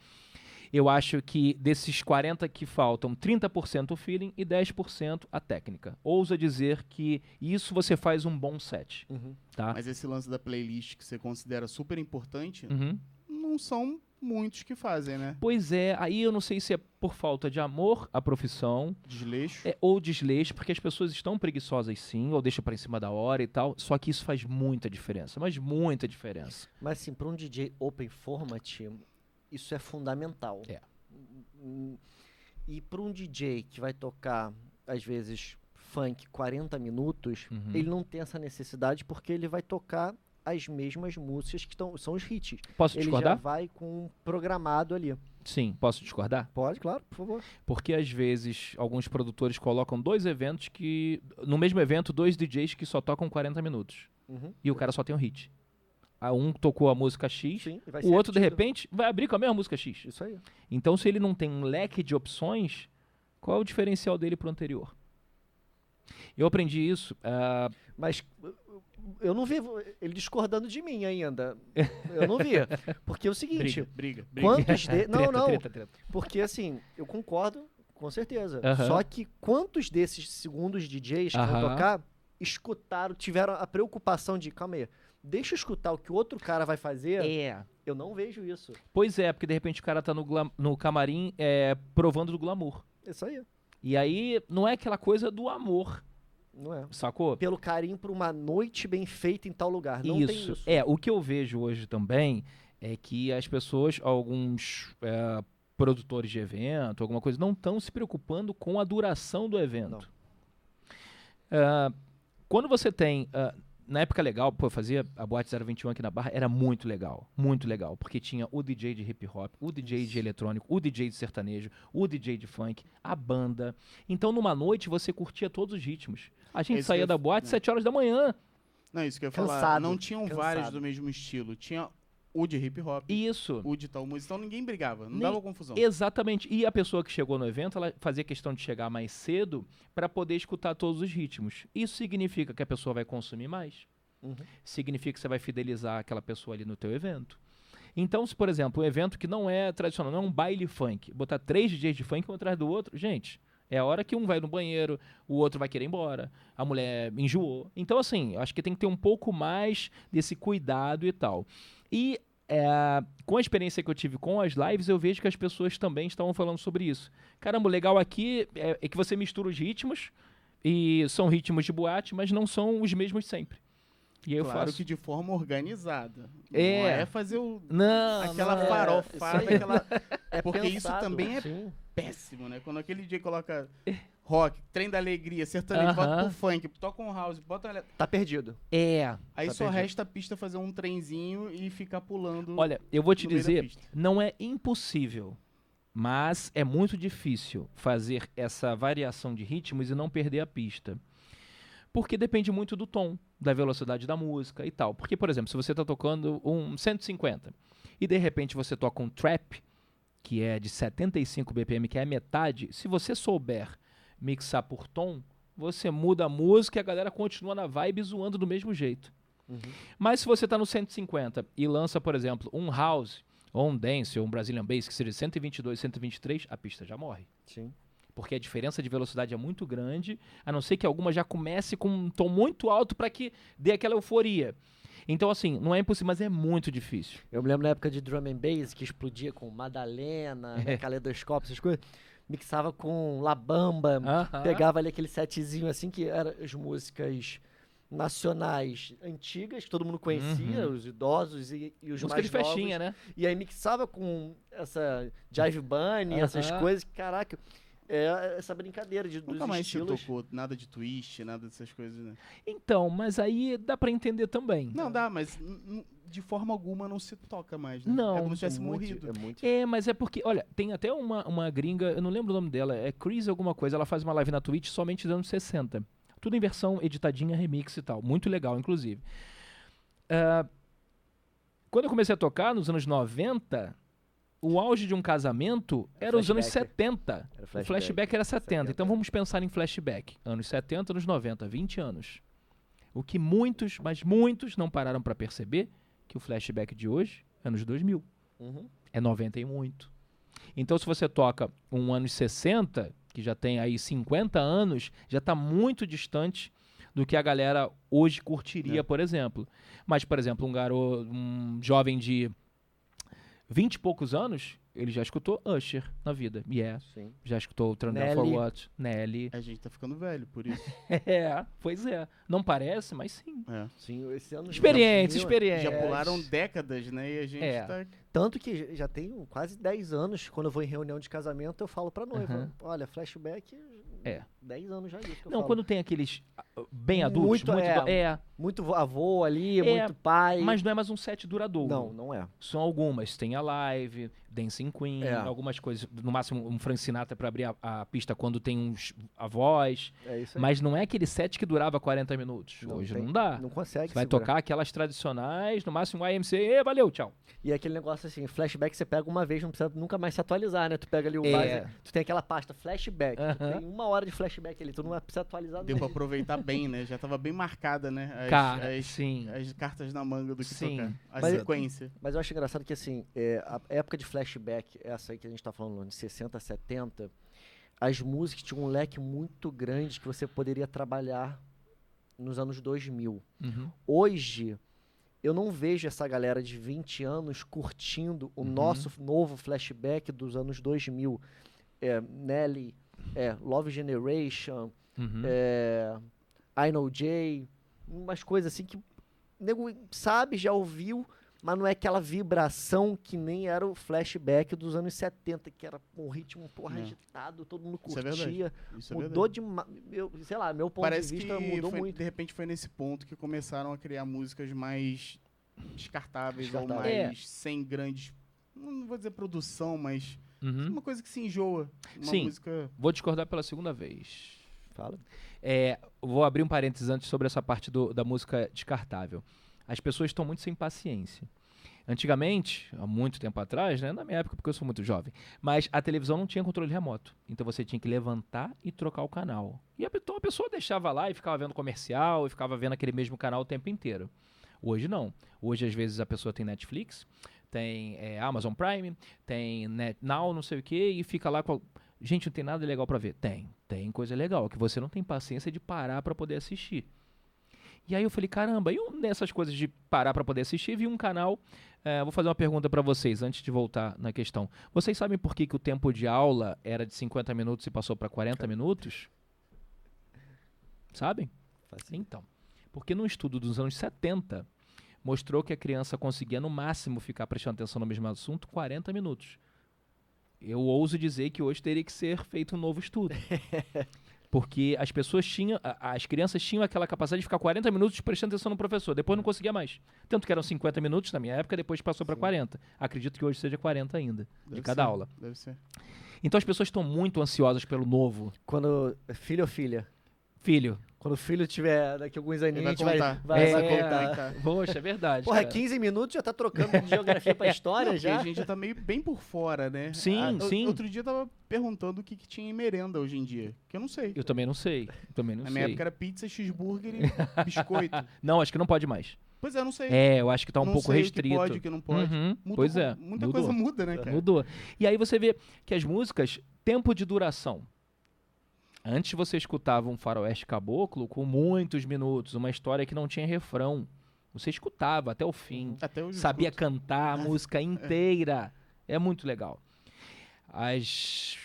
Eu acho que desses 40 que faltam, 30% o feeling e 10% a técnica. Ousa dizer que isso você faz um bom set. Uhum. Tá? Mas esse lance da playlist que você considera super importante, Uhum. não são muitos que fazem, né? Pois é, aí eu não sei se é por falta de amor à profissão Desleixo. é, ou desleixo, porque as pessoas estão preguiçosas sim, ou deixam para em cima da hora e tal. Só que isso faz muita diferença, mas muita diferença. Mas assim, para um DJ open format, isso é fundamental. É. E para um DJ que vai tocar, às vezes, funk 40 minutos, Uhum. ele não tem essa necessidade porque ele vai tocar as mesmas músicas que tão, são os hits. Posso Ele já discordar? vai com um programado ali. Sim, posso discordar? Pode, claro, por favor. Porque às vezes alguns produtores colocam dois eventos que. No mesmo evento, dois DJs que só tocam 40 minutos. Uhum. E o cara só tem um hit. A um tocou a música X, Sim, o outro, de repente, vai abrir com a mesma música X. Isso aí. Então, se ele não tem um leque de opções, qual é o diferencial dele pro anterior? Eu aprendi isso. ah, Mas uh, eu não vi ele discordando de mim ainda. Eu não vi. Porque é o seguinte, Briga, briga, briga. quantos de... Não, treta, não. treta, treta. Porque assim, eu concordo, com certeza. Aham. Só que quantos desses segundos DJs que vão Aham. tocar escutaram, tiveram a preocupação de, calma aí, deixa eu escutar o que o outro cara vai fazer? É. Eu não vejo isso. Pois é, porque de repente o cara tá no, glam- no camarim é, provando do glamour. Isso aí. E aí não é aquela coisa do amor, Não é. sacou? Pelo carinho por uma noite bem feita em tal lugar. Não isso. isso. É, o que eu vejo hoje também é que as pessoas, alguns é, produtores de evento, alguma coisa, não estão se preocupando com a duração do evento. Ah, quando você tem. ah, na época legal, pô, eu fazia a Boate 021 aqui na Barra, era muito legal, muito legal, porque tinha o DJ de hip hop, o DJ de eletrônico, o DJ de sertanejo, o DJ de funk, a banda. Então numa noite você curtia todos os ritmos. A gente Esse saía da boate é. 7 horas da manhã. Não, isso que eu ia falar. Cansado, Não tinham vários cansado. do mesmo estilo. Tinha o de hip hop, Isso. o de tal música. Então ninguém brigava. Não Nem- dava confusão. Exatamente. E a pessoa que chegou no evento, ela fazia questão de chegar mais cedo para poder escutar todos os ritmos. Isso significa que a pessoa vai consumir mais. Uhum. Significa que você vai fidelizar aquela pessoa ali no teu evento. Então, se, por exemplo, um evento que não é tradicional, não é um baile funk, botar três DJs de funk um atrás do outro, gente, é a hora que um vai no banheiro, o outro vai querer ir embora, a mulher enjoou. Então, assim, eu acho que tem que ter um pouco mais desse cuidado e tal. E é, com a experiência que eu tive com as lives, eu vejo que as pessoas também estavam falando sobre isso. Caramba, o legal aqui é, é que você mistura os ritmos, e são ritmos de boate, mas não são os mesmos sempre. E eu claro faço. que de forma organizada. É. Não é fazer o, Não, aquela não. farofada, isso aí. aquela... É Porque isso pensado, também é sim. Péssimo, né? Quando aquele DJ coloca rock, trem da alegria, sertanejo, Aham. bota pro funk, toca um house, bota... Tá perdido. É. Aí Tá só perdido. resta a pista fazer um trenzinho e ficar pulando Olha, eu vou te dizer, não é impossível, mas é muito difícil fazer essa variação de ritmos e não perder a pista. Porque depende muito do tom, da velocidade da música e tal. Porque, por exemplo, se você está tocando um 150 e de repente você toca um trap, que é de 75 BPM, que é a metade, se você souber mixar por tom, você muda a música e a galera continua na vibe zoando do mesmo jeito. Uhum. Mas se você está no 150 e lança, por exemplo, um house, ou um dance, ou um Brazilian bass, que seja 122, 123, a pista já morre. Sim. Porque a diferença de velocidade é muito grande, a não ser que alguma já comece com um tom muito alto para que dê aquela euforia. Então, assim, não é impossível, mas é muito difícil. Eu me lembro na época de drum and bass, que explodia com Madalena, né, É. Caleidoscópio, essas coisas. Mixava com Labamba, Aham. pegava ali aquele setzinho assim, que eram as músicas nacionais antigas, que todo mundo conhecia, Uhum. os idosos e, e os Música mais de festinha, novos. né? E aí mixava com essa Jive Bunny, essas Aham. coisas. Caraca, é essa brincadeira de, Nunca dos mais se estilos. tocou nada de twist, nada dessas coisas, né? Então, mas aí dá para entender também. Não, dá, mas de forma alguma não se toca mais, né? Não, É como se tivesse é muito, morrido. É muito. É, mas é porque, olha, tem até uma, uma gringa, eu não lembro o nome dela, é Chris alguma coisa, ela faz uma live na Twitch somente dos anos 60. Tudo em versão editadinha, remix e tal. Muito legal, inclusive. ah, quando eu comecei a tocar, nos anos 90, o auge de um casamento era os anos flashback. 70. Era O flashback. flashback era 70. 70. Então vamos pensar em flashback. Anos 70, anos 90, 20 anos. O que muitos, mas muitos não pararam para perceber que o flashback de hoje é anos 2000. Uhum. É 90 e muito. Então se você toca um anos 60, que já tem aí 50 anos, já está muito distante do que a galera hoje curtiria, É. por exemplo. Mas, por exemplo, um garoto, um jovem de 20 e poucos anos, ele já escutou Usher na vida. Yeah. Sim. Já escutou Down for Nelly. What? Nelly. A gente tá ficando velho, por isso. É, pois é. Não parece, mas sim. É. Sim, esse ano. Experientes, já- experientes. Já pularam décadas, né? E a gente É. tá. Tanto que já tem quase 10 anos, quando eu vou em reunião de casamento, eu falo pra noiva: Aham. olha, flashback. É. 10 anos já isso que eu Não, quando tem aqueles ah, bem adultos, Muito, muito, é. do- é, Muito avô ali, É, muito pai. mas não é mais um set duradouro. Não, não é. São algumas. Tem a live, Dancing Queen, É. algumas coisas. No máximo, um Frank Sinatra pra abrir a, a pista quando tem uns, a voz. É isso aí. Mas não é aquele set que durava 40 minutos. Não Hoje tem- não dá. Não consegue. Você vai segurar. tocar aquelas tradicionais, no máximo um IMC, e valeu, tchau. E é aquele negócio assim, flashback você pega uma vez, não precisa nunca mais se atualizar, né? Tu pega ali o É. base, tu tem aquela pasta flashback, tu Aham. tem uma hora de flashback ali, tu não vai precisar atualizar Deu pra aproveitar bem, né? Já tava bem marcada, né? As, Cara, as, sim. as cartas na manga do que Sim. tocar. A Mas- sequência. Mas eu acho engraçado que assim, é, a época de flashback, essa aí que a gente tá falando, anos 60, 70, as músicas tinham um leque muito grande que você poderia trabalhar nos anos 2000. Uhum. Hoje, eu não vejo essa galera de 20 anos curtindo o Uhum. nosso novo flashback dos anos 2000. É, Nelly, é, Love Generation, Uhum. é, I Know Jay, umas coisas assim que o nego sabe, já ouviu, mas não é aquela vibração que nem era o flashback dos anos 70, que era com um ritmo porra, É. agitado, todo mundo Isso é verdade. curtia. É mudou verdade. demais. Eu- Sei lá, meu ponto Parece de vista mudou foi- muito. de repente foi nesse ponto que começaram a criar músicas mais descartáveis, ou Descartáveis. mais sem grandes. Não vou dizer produção, mas Uhum. uma coisa que se enjoa. Uma Sim. música. Vou discordar pela segunda vez. Fala. É, vou abrir um parênteses antes sobre essa parte do- da música descartável. As pessoas estão muito sem paciência. Antigamente, há muito tempo atrás, né, na minha época, porque eu sou muito jovem, mas a televisão não tinha controle remoto. Então você tinha que levantar e trocar o canal. E a, então a pessoa deixava lá e ficava vendo comercial e ficava vendo aquele mesmo canal o tempo inteiro. Hoje não. Hoje, às vezes, a pessoa tem Netflix, tem é, Amazon Prime, tem Net Now, não sei o quê, e fica lá com. a- Gente, não tem nada legal pra ver. Tem, tem coisa legal, que você não tem paciência de parar pra poder assistir. E aí eu falei, caramba, e eu, nessas coisas de parar pra poder assistir, vi um canal. eh, vou fazer uma pergunta pra vocês antes de voltar na questão. Vocês sabem por que, que o tempo de aula era de 50 minutos e passou pra 40 minutos? Sabem? Então, porque num estudo dos anos 70 mostrou que a criança conseguia no máximo ficar prestando atenção no mesmo assunto 40 minutos. Eu ouso dizer que hoje teria que ser feito um novo estudo. Porque as pessoas tinham, as crianças tinham aquela capacidade de ficar 40 minutos prestando atenção no professor, depois não conseguia mais. Tanto que eram 50 minutos na minha época, depois passou para Sim. 40. Acredito que hoje seja 40 ainda, de Deve cada ser, aula. Deve ser. Então as pessoas estão muito ansiosas pelo novo. Quando. Filho ou filha? Filho, Quando o filho tiver daqui a alguns aninhos, vai a gente vai, contar. vai, vai É, contar. Tá. poxa, é verdade. Porra, cara. 15 minutos já tá trocando de geografia pra história Não, porque já. a gente já tá meio bem por fora, né? Sim, Ah, o- sim. Outro dia eu tava perguntando o que, que tinha em merenda hoje em dia. Que eu não sei. Eu também não sei. Também não Na sei. minha época era pizza, cheeseburger e biscoito. Não, acho que não pode mais. Pois é, eu não sei. É, eu acho que tá um não pouco sei restrito. O que pode, o que não pode. Uhum, Muda pois é. Muita mudou. coisa muda, né, cara? Mudou. E aí você vê que as músicas, tempo de duração. Antes você escutava um faroeste caboclo com muitos minutos, uma história que não tinha refrão. Você escutava até o fim, Até hoje eu sabia escuto. cantar a música inteira. É muito legal. As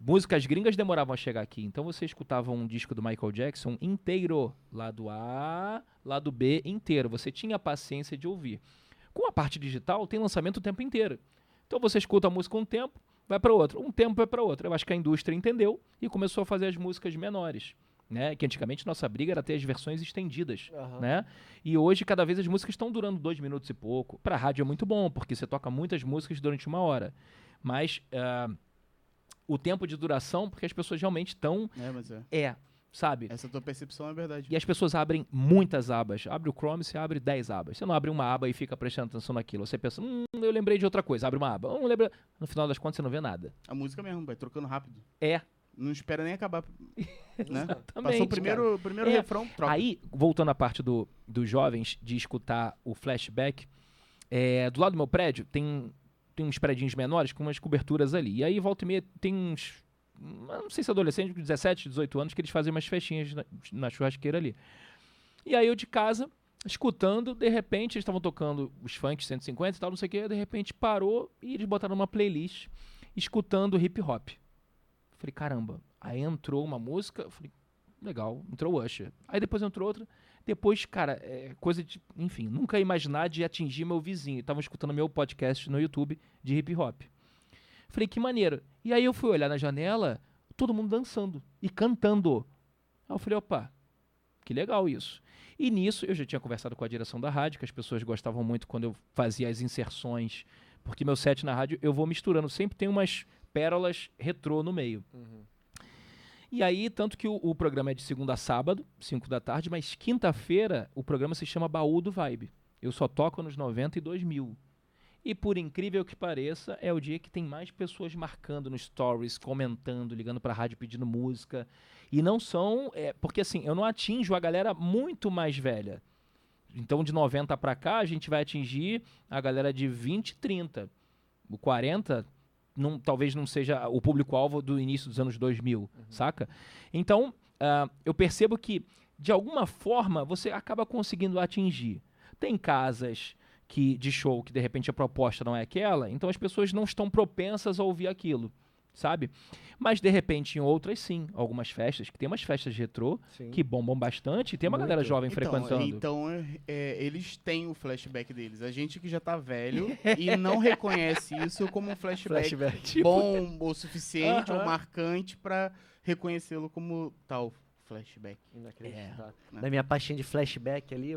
músicas gringas demoravam a chegar aqui, então você escutava um disco do Michael Jackson inteiro, lado A, lado B inteiro. Você tinha paciência de ouvir. Com a parte digital, tem lançamento o tempo inteiro. Então você escuta a música um tempo, vai para outro, um tempo vai para outro. Eu acho que a indústria entendeu e começou a fazer as músicas menores. Né? Que antigamente nossa briga era ter as versões estendidas Aham. né? E hoje cada vez as músicas estão durando dois minutos e pouco. Para rádio é muito bom porque você toca muitas músicas durante uma hora, mas ah, o tempo de duração porque as pessoas realmente estão É, mas é. é sabe? Essa tua percepção é verdade. E as pessoas abrem muitas abas. Abre o Chrome, você abre 10 abas. Você não abre uma aba e fica prestando atenção naquilo. Você pensa, hum, eu lembrei de outra coisa. Abre uma aba. Hum, lembra... No final das contas, você não vê nada. A música mesmo, vai trocando rápido. É. Não espera nem acabar. Né? Passou o primeiro, primeiro É. refrão, troca. Aí, voltando à parte do, dos jovens, de escutar o flashback, é, do lado do meu prédio tem, tem uns prédios menores com umas coberturas ali. E aí, volta e meia, tem uns. Não sei se adolescentes, 17, 18 anos, que eles fazem umas festinhas na, na churrasqueira ali. E aí, eu de casa, escutando, de repente, eles estavam tocando os funks 150 e tal, não sei o que, de repente parou e eles botaram uma playlist escutando hip hop. Falei, caramba. Aí entrou uma música, falei, legal, entrou o Usher. Aí depois entrou outra. Depois, cara, é coisa de. Enfim, nunca imaginar de atingir meu vizinho. Estavam escutando meu podcast no YouTube de hip hop. Falei, que maneiro. E aí eu fui olhar na janela, todo mundo dançando e cantando. Aí eu falei, opa, que legal isso. E nisso eu já tinha conversado com a direção da rádio, que as pessoas gostavam muito quando eu fazia as inserções. Porque meu set na rádio eu vou misturando, sempre tem umas pérolas retrô no meio. E aí, tanto que o, o programa é de segunda a sábado, 5 da tarde, mas quinta-feira o programa se chama Baú do Vibe. Eu só toco nos 90 e 2000. E por incrível que pareça, é o dia que tem mais pessoas marcando nos stories, comentando, ligando pra rádio pedindo música. E não são. é, porque assim, eu não atinjo a galera muito mais velha. Então, de 90 pra cá, a gente vai atingir a galera de 20 e 30. O 40 não, talvez não seja o público-alvo do início dos anos 2000, saca? Então, ah, eu percebo que, de alguma forma, você acaba conseguindo atingir. Tem casas que de show que, de repente, a proposta não é aquela, então as pessoas não estão propensas a ouvir aquilo, sabe? Mas, de repente, em outras, sim. Algumas festas, que tem umas festas retrô Sim. que bombam bastante e tem uma Muito. galera jovem Então, frequentando. Então, é, é, eles têm o flashback deles. A gente que já tá velho e não reconhece isso como um flashback, Flashback. bom o suficiente ou Aham. marcante pra reconhecê-lo como tal flashback. Inacreditável. É. Na minha pastinha de flashback ali,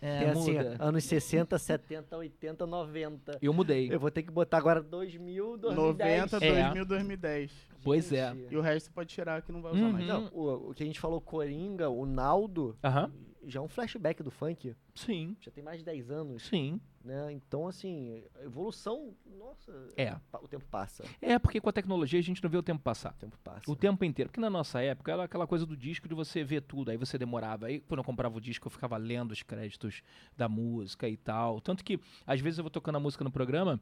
É, tem assim, muda. anos 60, 70, 80, 90. Eu mudei. Eu vou ter que botar agora 2000, 2010. 90, É. 2000, 2010. Pois é. Gente. E o resto você pode tirar que não vai usar Uhum. mais. Não, o, o que a gente falou, Coringa, o Naldo, Aham. Já é um flashback do funk. Sim, Já tem mais de 10 anos, sim. né? Então, assim, evolução, nossa, É. o tempo passa. É porque com a tecnologia a gente não vê o tempo passar. O tempo passa. O tempo inteiro. Porque na nossa época era aquela coisa do disco de você ver tudo. Aí você demorava. Aí quando eu comprava o disco, eu ficava lendo os créditos da música e tal. Tanto que, às vezes, eu vou tocando a música no programa,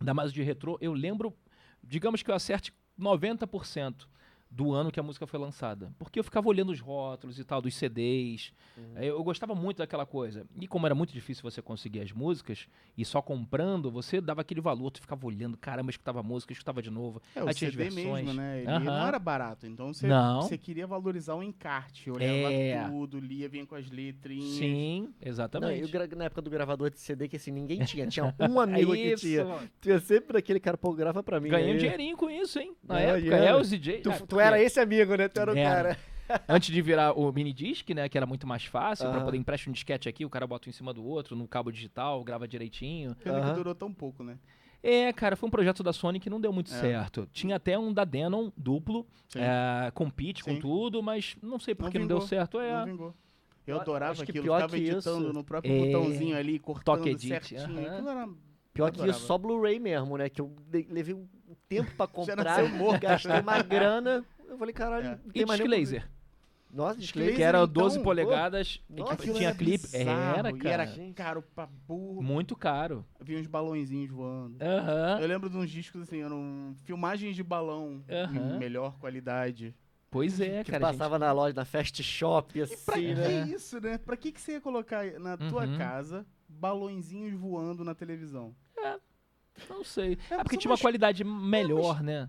da mais de retrô, eu lembro, digamos que eu acerte 90% do ano que a música foi lançada. Porque eu ficava olhando os rótulos e tal, dos CDs. Aí Eu, eu gostava muito daquela coisa. E como era muito difícil você conseguir as músicas, e só comprando, você dava aquele valor, tu ficava olhando, caramba, eu escutava a música, eu escutava de novo. É, o Aí tinha as CD versões. mesmo, né? Ele Aham. não era barato. Então você, Não. você queria valorizar o encarte. Olhava É. tudo, lia, vinha com as letrinhas. Sim, Não, e exatamente. o gra- na época do gravador de CD, que assim, ninguém tinha. Tinha um amigo que Isso, tinha. Tinha sempre aquele cara, pô, grava pra mim. Ganhei um aí. dinheirinho com isso, hein? Na Ganhou época, é os DJs. Tu, é, tu era esse amigo, né? Tu era o Era. cara. Antes de virar o mini disc, né? Que era muito mais fácil, pra Aham. poder emprestar um disquete aqui, o cara bota um em cima do outro, no cabo digital, grava direitinho. Pena Aham. que durou tão pouco, né? É, cara, foi um projeto da Sony que não deu muito É. certo. Tinha até um da Denon duplo, é, com pitch, com tudo, mas não sei por Não que não deu certo. É, Não vingou. Eu Eu adorava acho que aquilo, ficava editando isso- no próprio É. botãozinho ali, cortando Toque edit, certinho. Aquilo era... Pior que adorava. isso, só Blu-ray mesmo, né? Que eu levei um tempo pra comprar, gastei uma grana. Eu falei, caralho, É. não e tem mais disc nenhum- laser, Nossa, disc laser. que era então, 12 pô, polegadas, e nossa, que tinha era clipe. bizarro, Era, E era cara. caro pra burro. Muito caro. Vinha uns balãozinhos voando. Aham. Eu lembro de uns discos assim, eram filmagens de balão Aham. em melhor qualidade. Pois é, Que cara. gente- passava na loja, na Fast Shop, Pra assim, que né? isso, né? Pra que, que você ia colocar na tua Uhum. casa balõezinhos voando na televisão? Não sei. É, É, porque tinha uma qualidade melhor, né?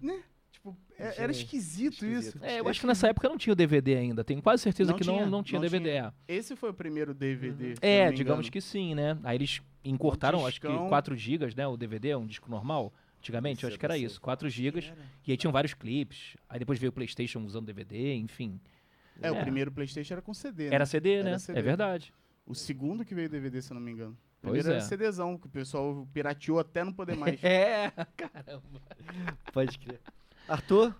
Tipo, é- era esquisito, esquisito. isso. É, eu acho que nessa época não tinha o DVD ainda. Tenho quase certeza Não que não, tinha, não tinha não DVD. tinha. Esse foi o primeiro DVD. eu É, não digamos que sim, né? Aí eles encurtaram, acho que discão. 4 GB, né? O DVD, um disco normal. Antigamente, eu acho que era isso. isso. 4 GB. E aí tinham vários clipes. Aí depois veio o PlayStation usando DVD, enfim. É, o É. primeiro PlayStation era com CD, né? Era CD, né? Era CD. É verdade. O segundo que veio DVD, se eu não me engano. O Pois primeiro é. era CDzão, que o pessoal pirateou até não poder mais. É, caramba. Pode crer. Arthur,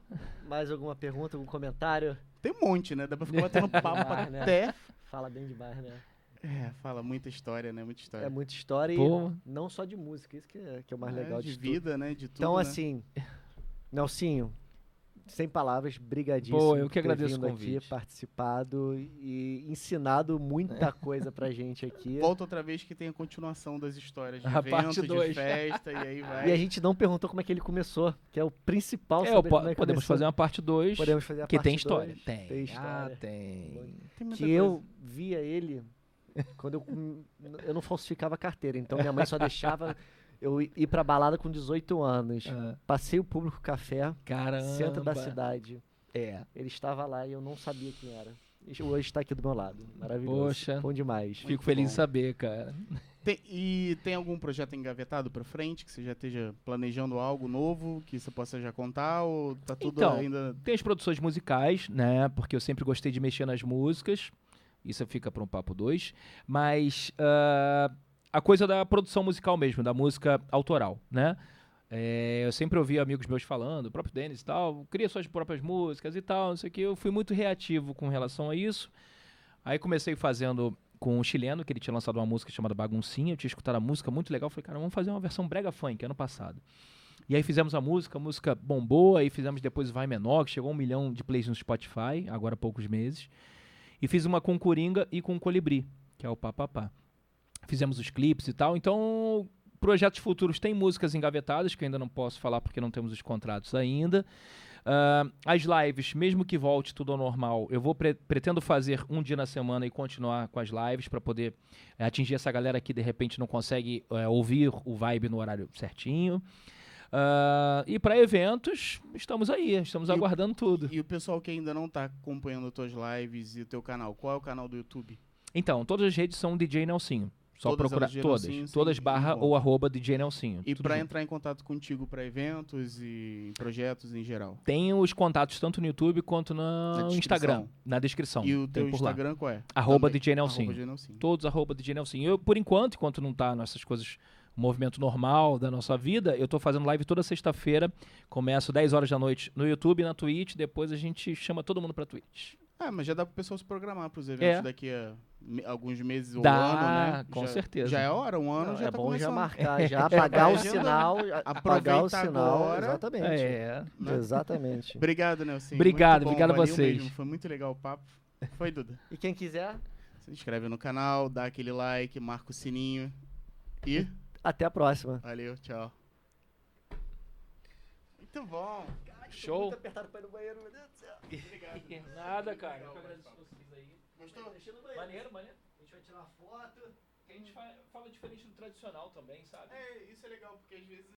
mais alguma pergunta, algum comentário? tem um monte, né? Dá pra ficar batendo papo Demais, né? até. Fala bem demais, né? É, fala muita história, né? Muita história. É muita história Pô. e não só de música, isso que é, que é o mais É, legal de de tudo. vida, né? De tudo. Então, né? assim, Nelsinho, sem palavras, brigadíssimo. Pô, eu que por ter agradeço o vindo convite. aqui, participado e ensinado muita coisa pra gente aqui. Volta outra vez que tem a continuação das histórias de A parte evento, de dois. festa, e aí vai. E a gente não perguntou como é que ele começou, que é o principal É, po- como é que podemos começou. fazer uma parte 2. Podemos fazer a Que parte tem história. dois. Tem. Tem Ah, história. tem. Tem muita que coisa. eu via ele quando eu, eu não falsificava a carteira, então minha mãe só deixava eu ir pra balada com 18 anos. Ah, Passei o público café, caramba. centro da cidade. É. Ele estava lá e eu não sabia quem era. E hoje está aqui do meu lado. Maravilhoso. Poxa. Bom demais. Fico feliz bom. de saber, cara. Tem- e tem algum projeto engavetado pra frente que você já esteja planejando algo novo que você possa já contar ou tá tudo Então, ainda Tem as produções musicais, né? Porque eu sempre gostei de mexer nas músicas. Isso fica para um papo 2. Mas ah, a coisa da produção musical mesmo, da música autoral, né? É, eu sempre ouvi amigos meus falando, o próprio Denis e tal, cria suas próprias músicas e tal, não sei o que. Eu fui muito reativo com relação a isso. Aí comecei fazendo com um chileno, que ele tinha lançado uma música chamada Baguncinha. Eu tinha escutado a música muito legal. Falei, cara, vamos fazer uma versão brega funk ano passado. E aí fizemos a música, a música bombou, aí fizemos depois Vai Menor, que chegou a um milhão de plays no Spotify, agora há poucos meses. E fiz uma com Coringa e com Colibri, que é o Papapá. Fizemos os clipes e tal, então projetos futuros tem músicas engavetadas, que eu ainda não posso falar porque não temos os contratos ainda. Ah, as lives, mesmo que volte tudo ao normal, eu vou pre- pretendo fazer um dia na semana e continuar com as lives para poder eh, atingir essa galera que de repente não consegue eh, ouvir o vibe no horário certinho. Ah, e para eventos, estamos aí, estamos E o- aguardando tudo. E o pessoal que ainda não tá acompanhando as tuas lives e o teu canal, qual é o canal do YouTube? Então, todas as redes são DJ Nelsinho. Só Todas procurar todas. Nelsinho, sim, todas e barra ou arroba DJ Nelsinho. E junto. entrar em contato contigo pra eventos e projetos em geral. Tem os contatos tanto no YouTube quanto no Na. Instagram, na descrição. e o teu por lá. Instagram qual é? Arroba Também. DJ Nelsinho. Arroba DJ Nelsinho. Todos arroba DJ Nelsinho. Eu, por enquanto, enquanto não tá nessas coisas, movimento normal da nossa vida, eu tô fazendo live toda sexta-feira. Começo 10 horas da noite no YouTube e na Twitch. Depois a gente chama todo mundo pra Twitch. Ah, mas já dá pro pessoal se programar pros eventos É. daqui a me- alguns meses ou Dá, ano, né? com já, certeza. Já é hora, um ano Não, já é tá bom começando. já marcar, já apagar o sinal. Apagar o sinal. agora. Exatamente. É. né? Exatamente. Obrigado, Nelson. Obrigado, Muito bom, obrigado a vocês. mesmo, Foi muito legal o papo. Foi, Duda. E quem quiser, Se inscreve no canal, dá aquele like, marca o sininho. E até a próxima. valeu, tchau. Muito bom. Show. Muito apertado pra ir no banheiro, meu Deus do céu. Obrigado. Nada, cara. Eu que agradeço vocês aí. Gostou? Deixa no banheiro. Maneiro, maneiro. A gente vai tirar uma foto. A gente fa- fala diferente do tradicional também, sabe? É, isso é legal, porque às vezes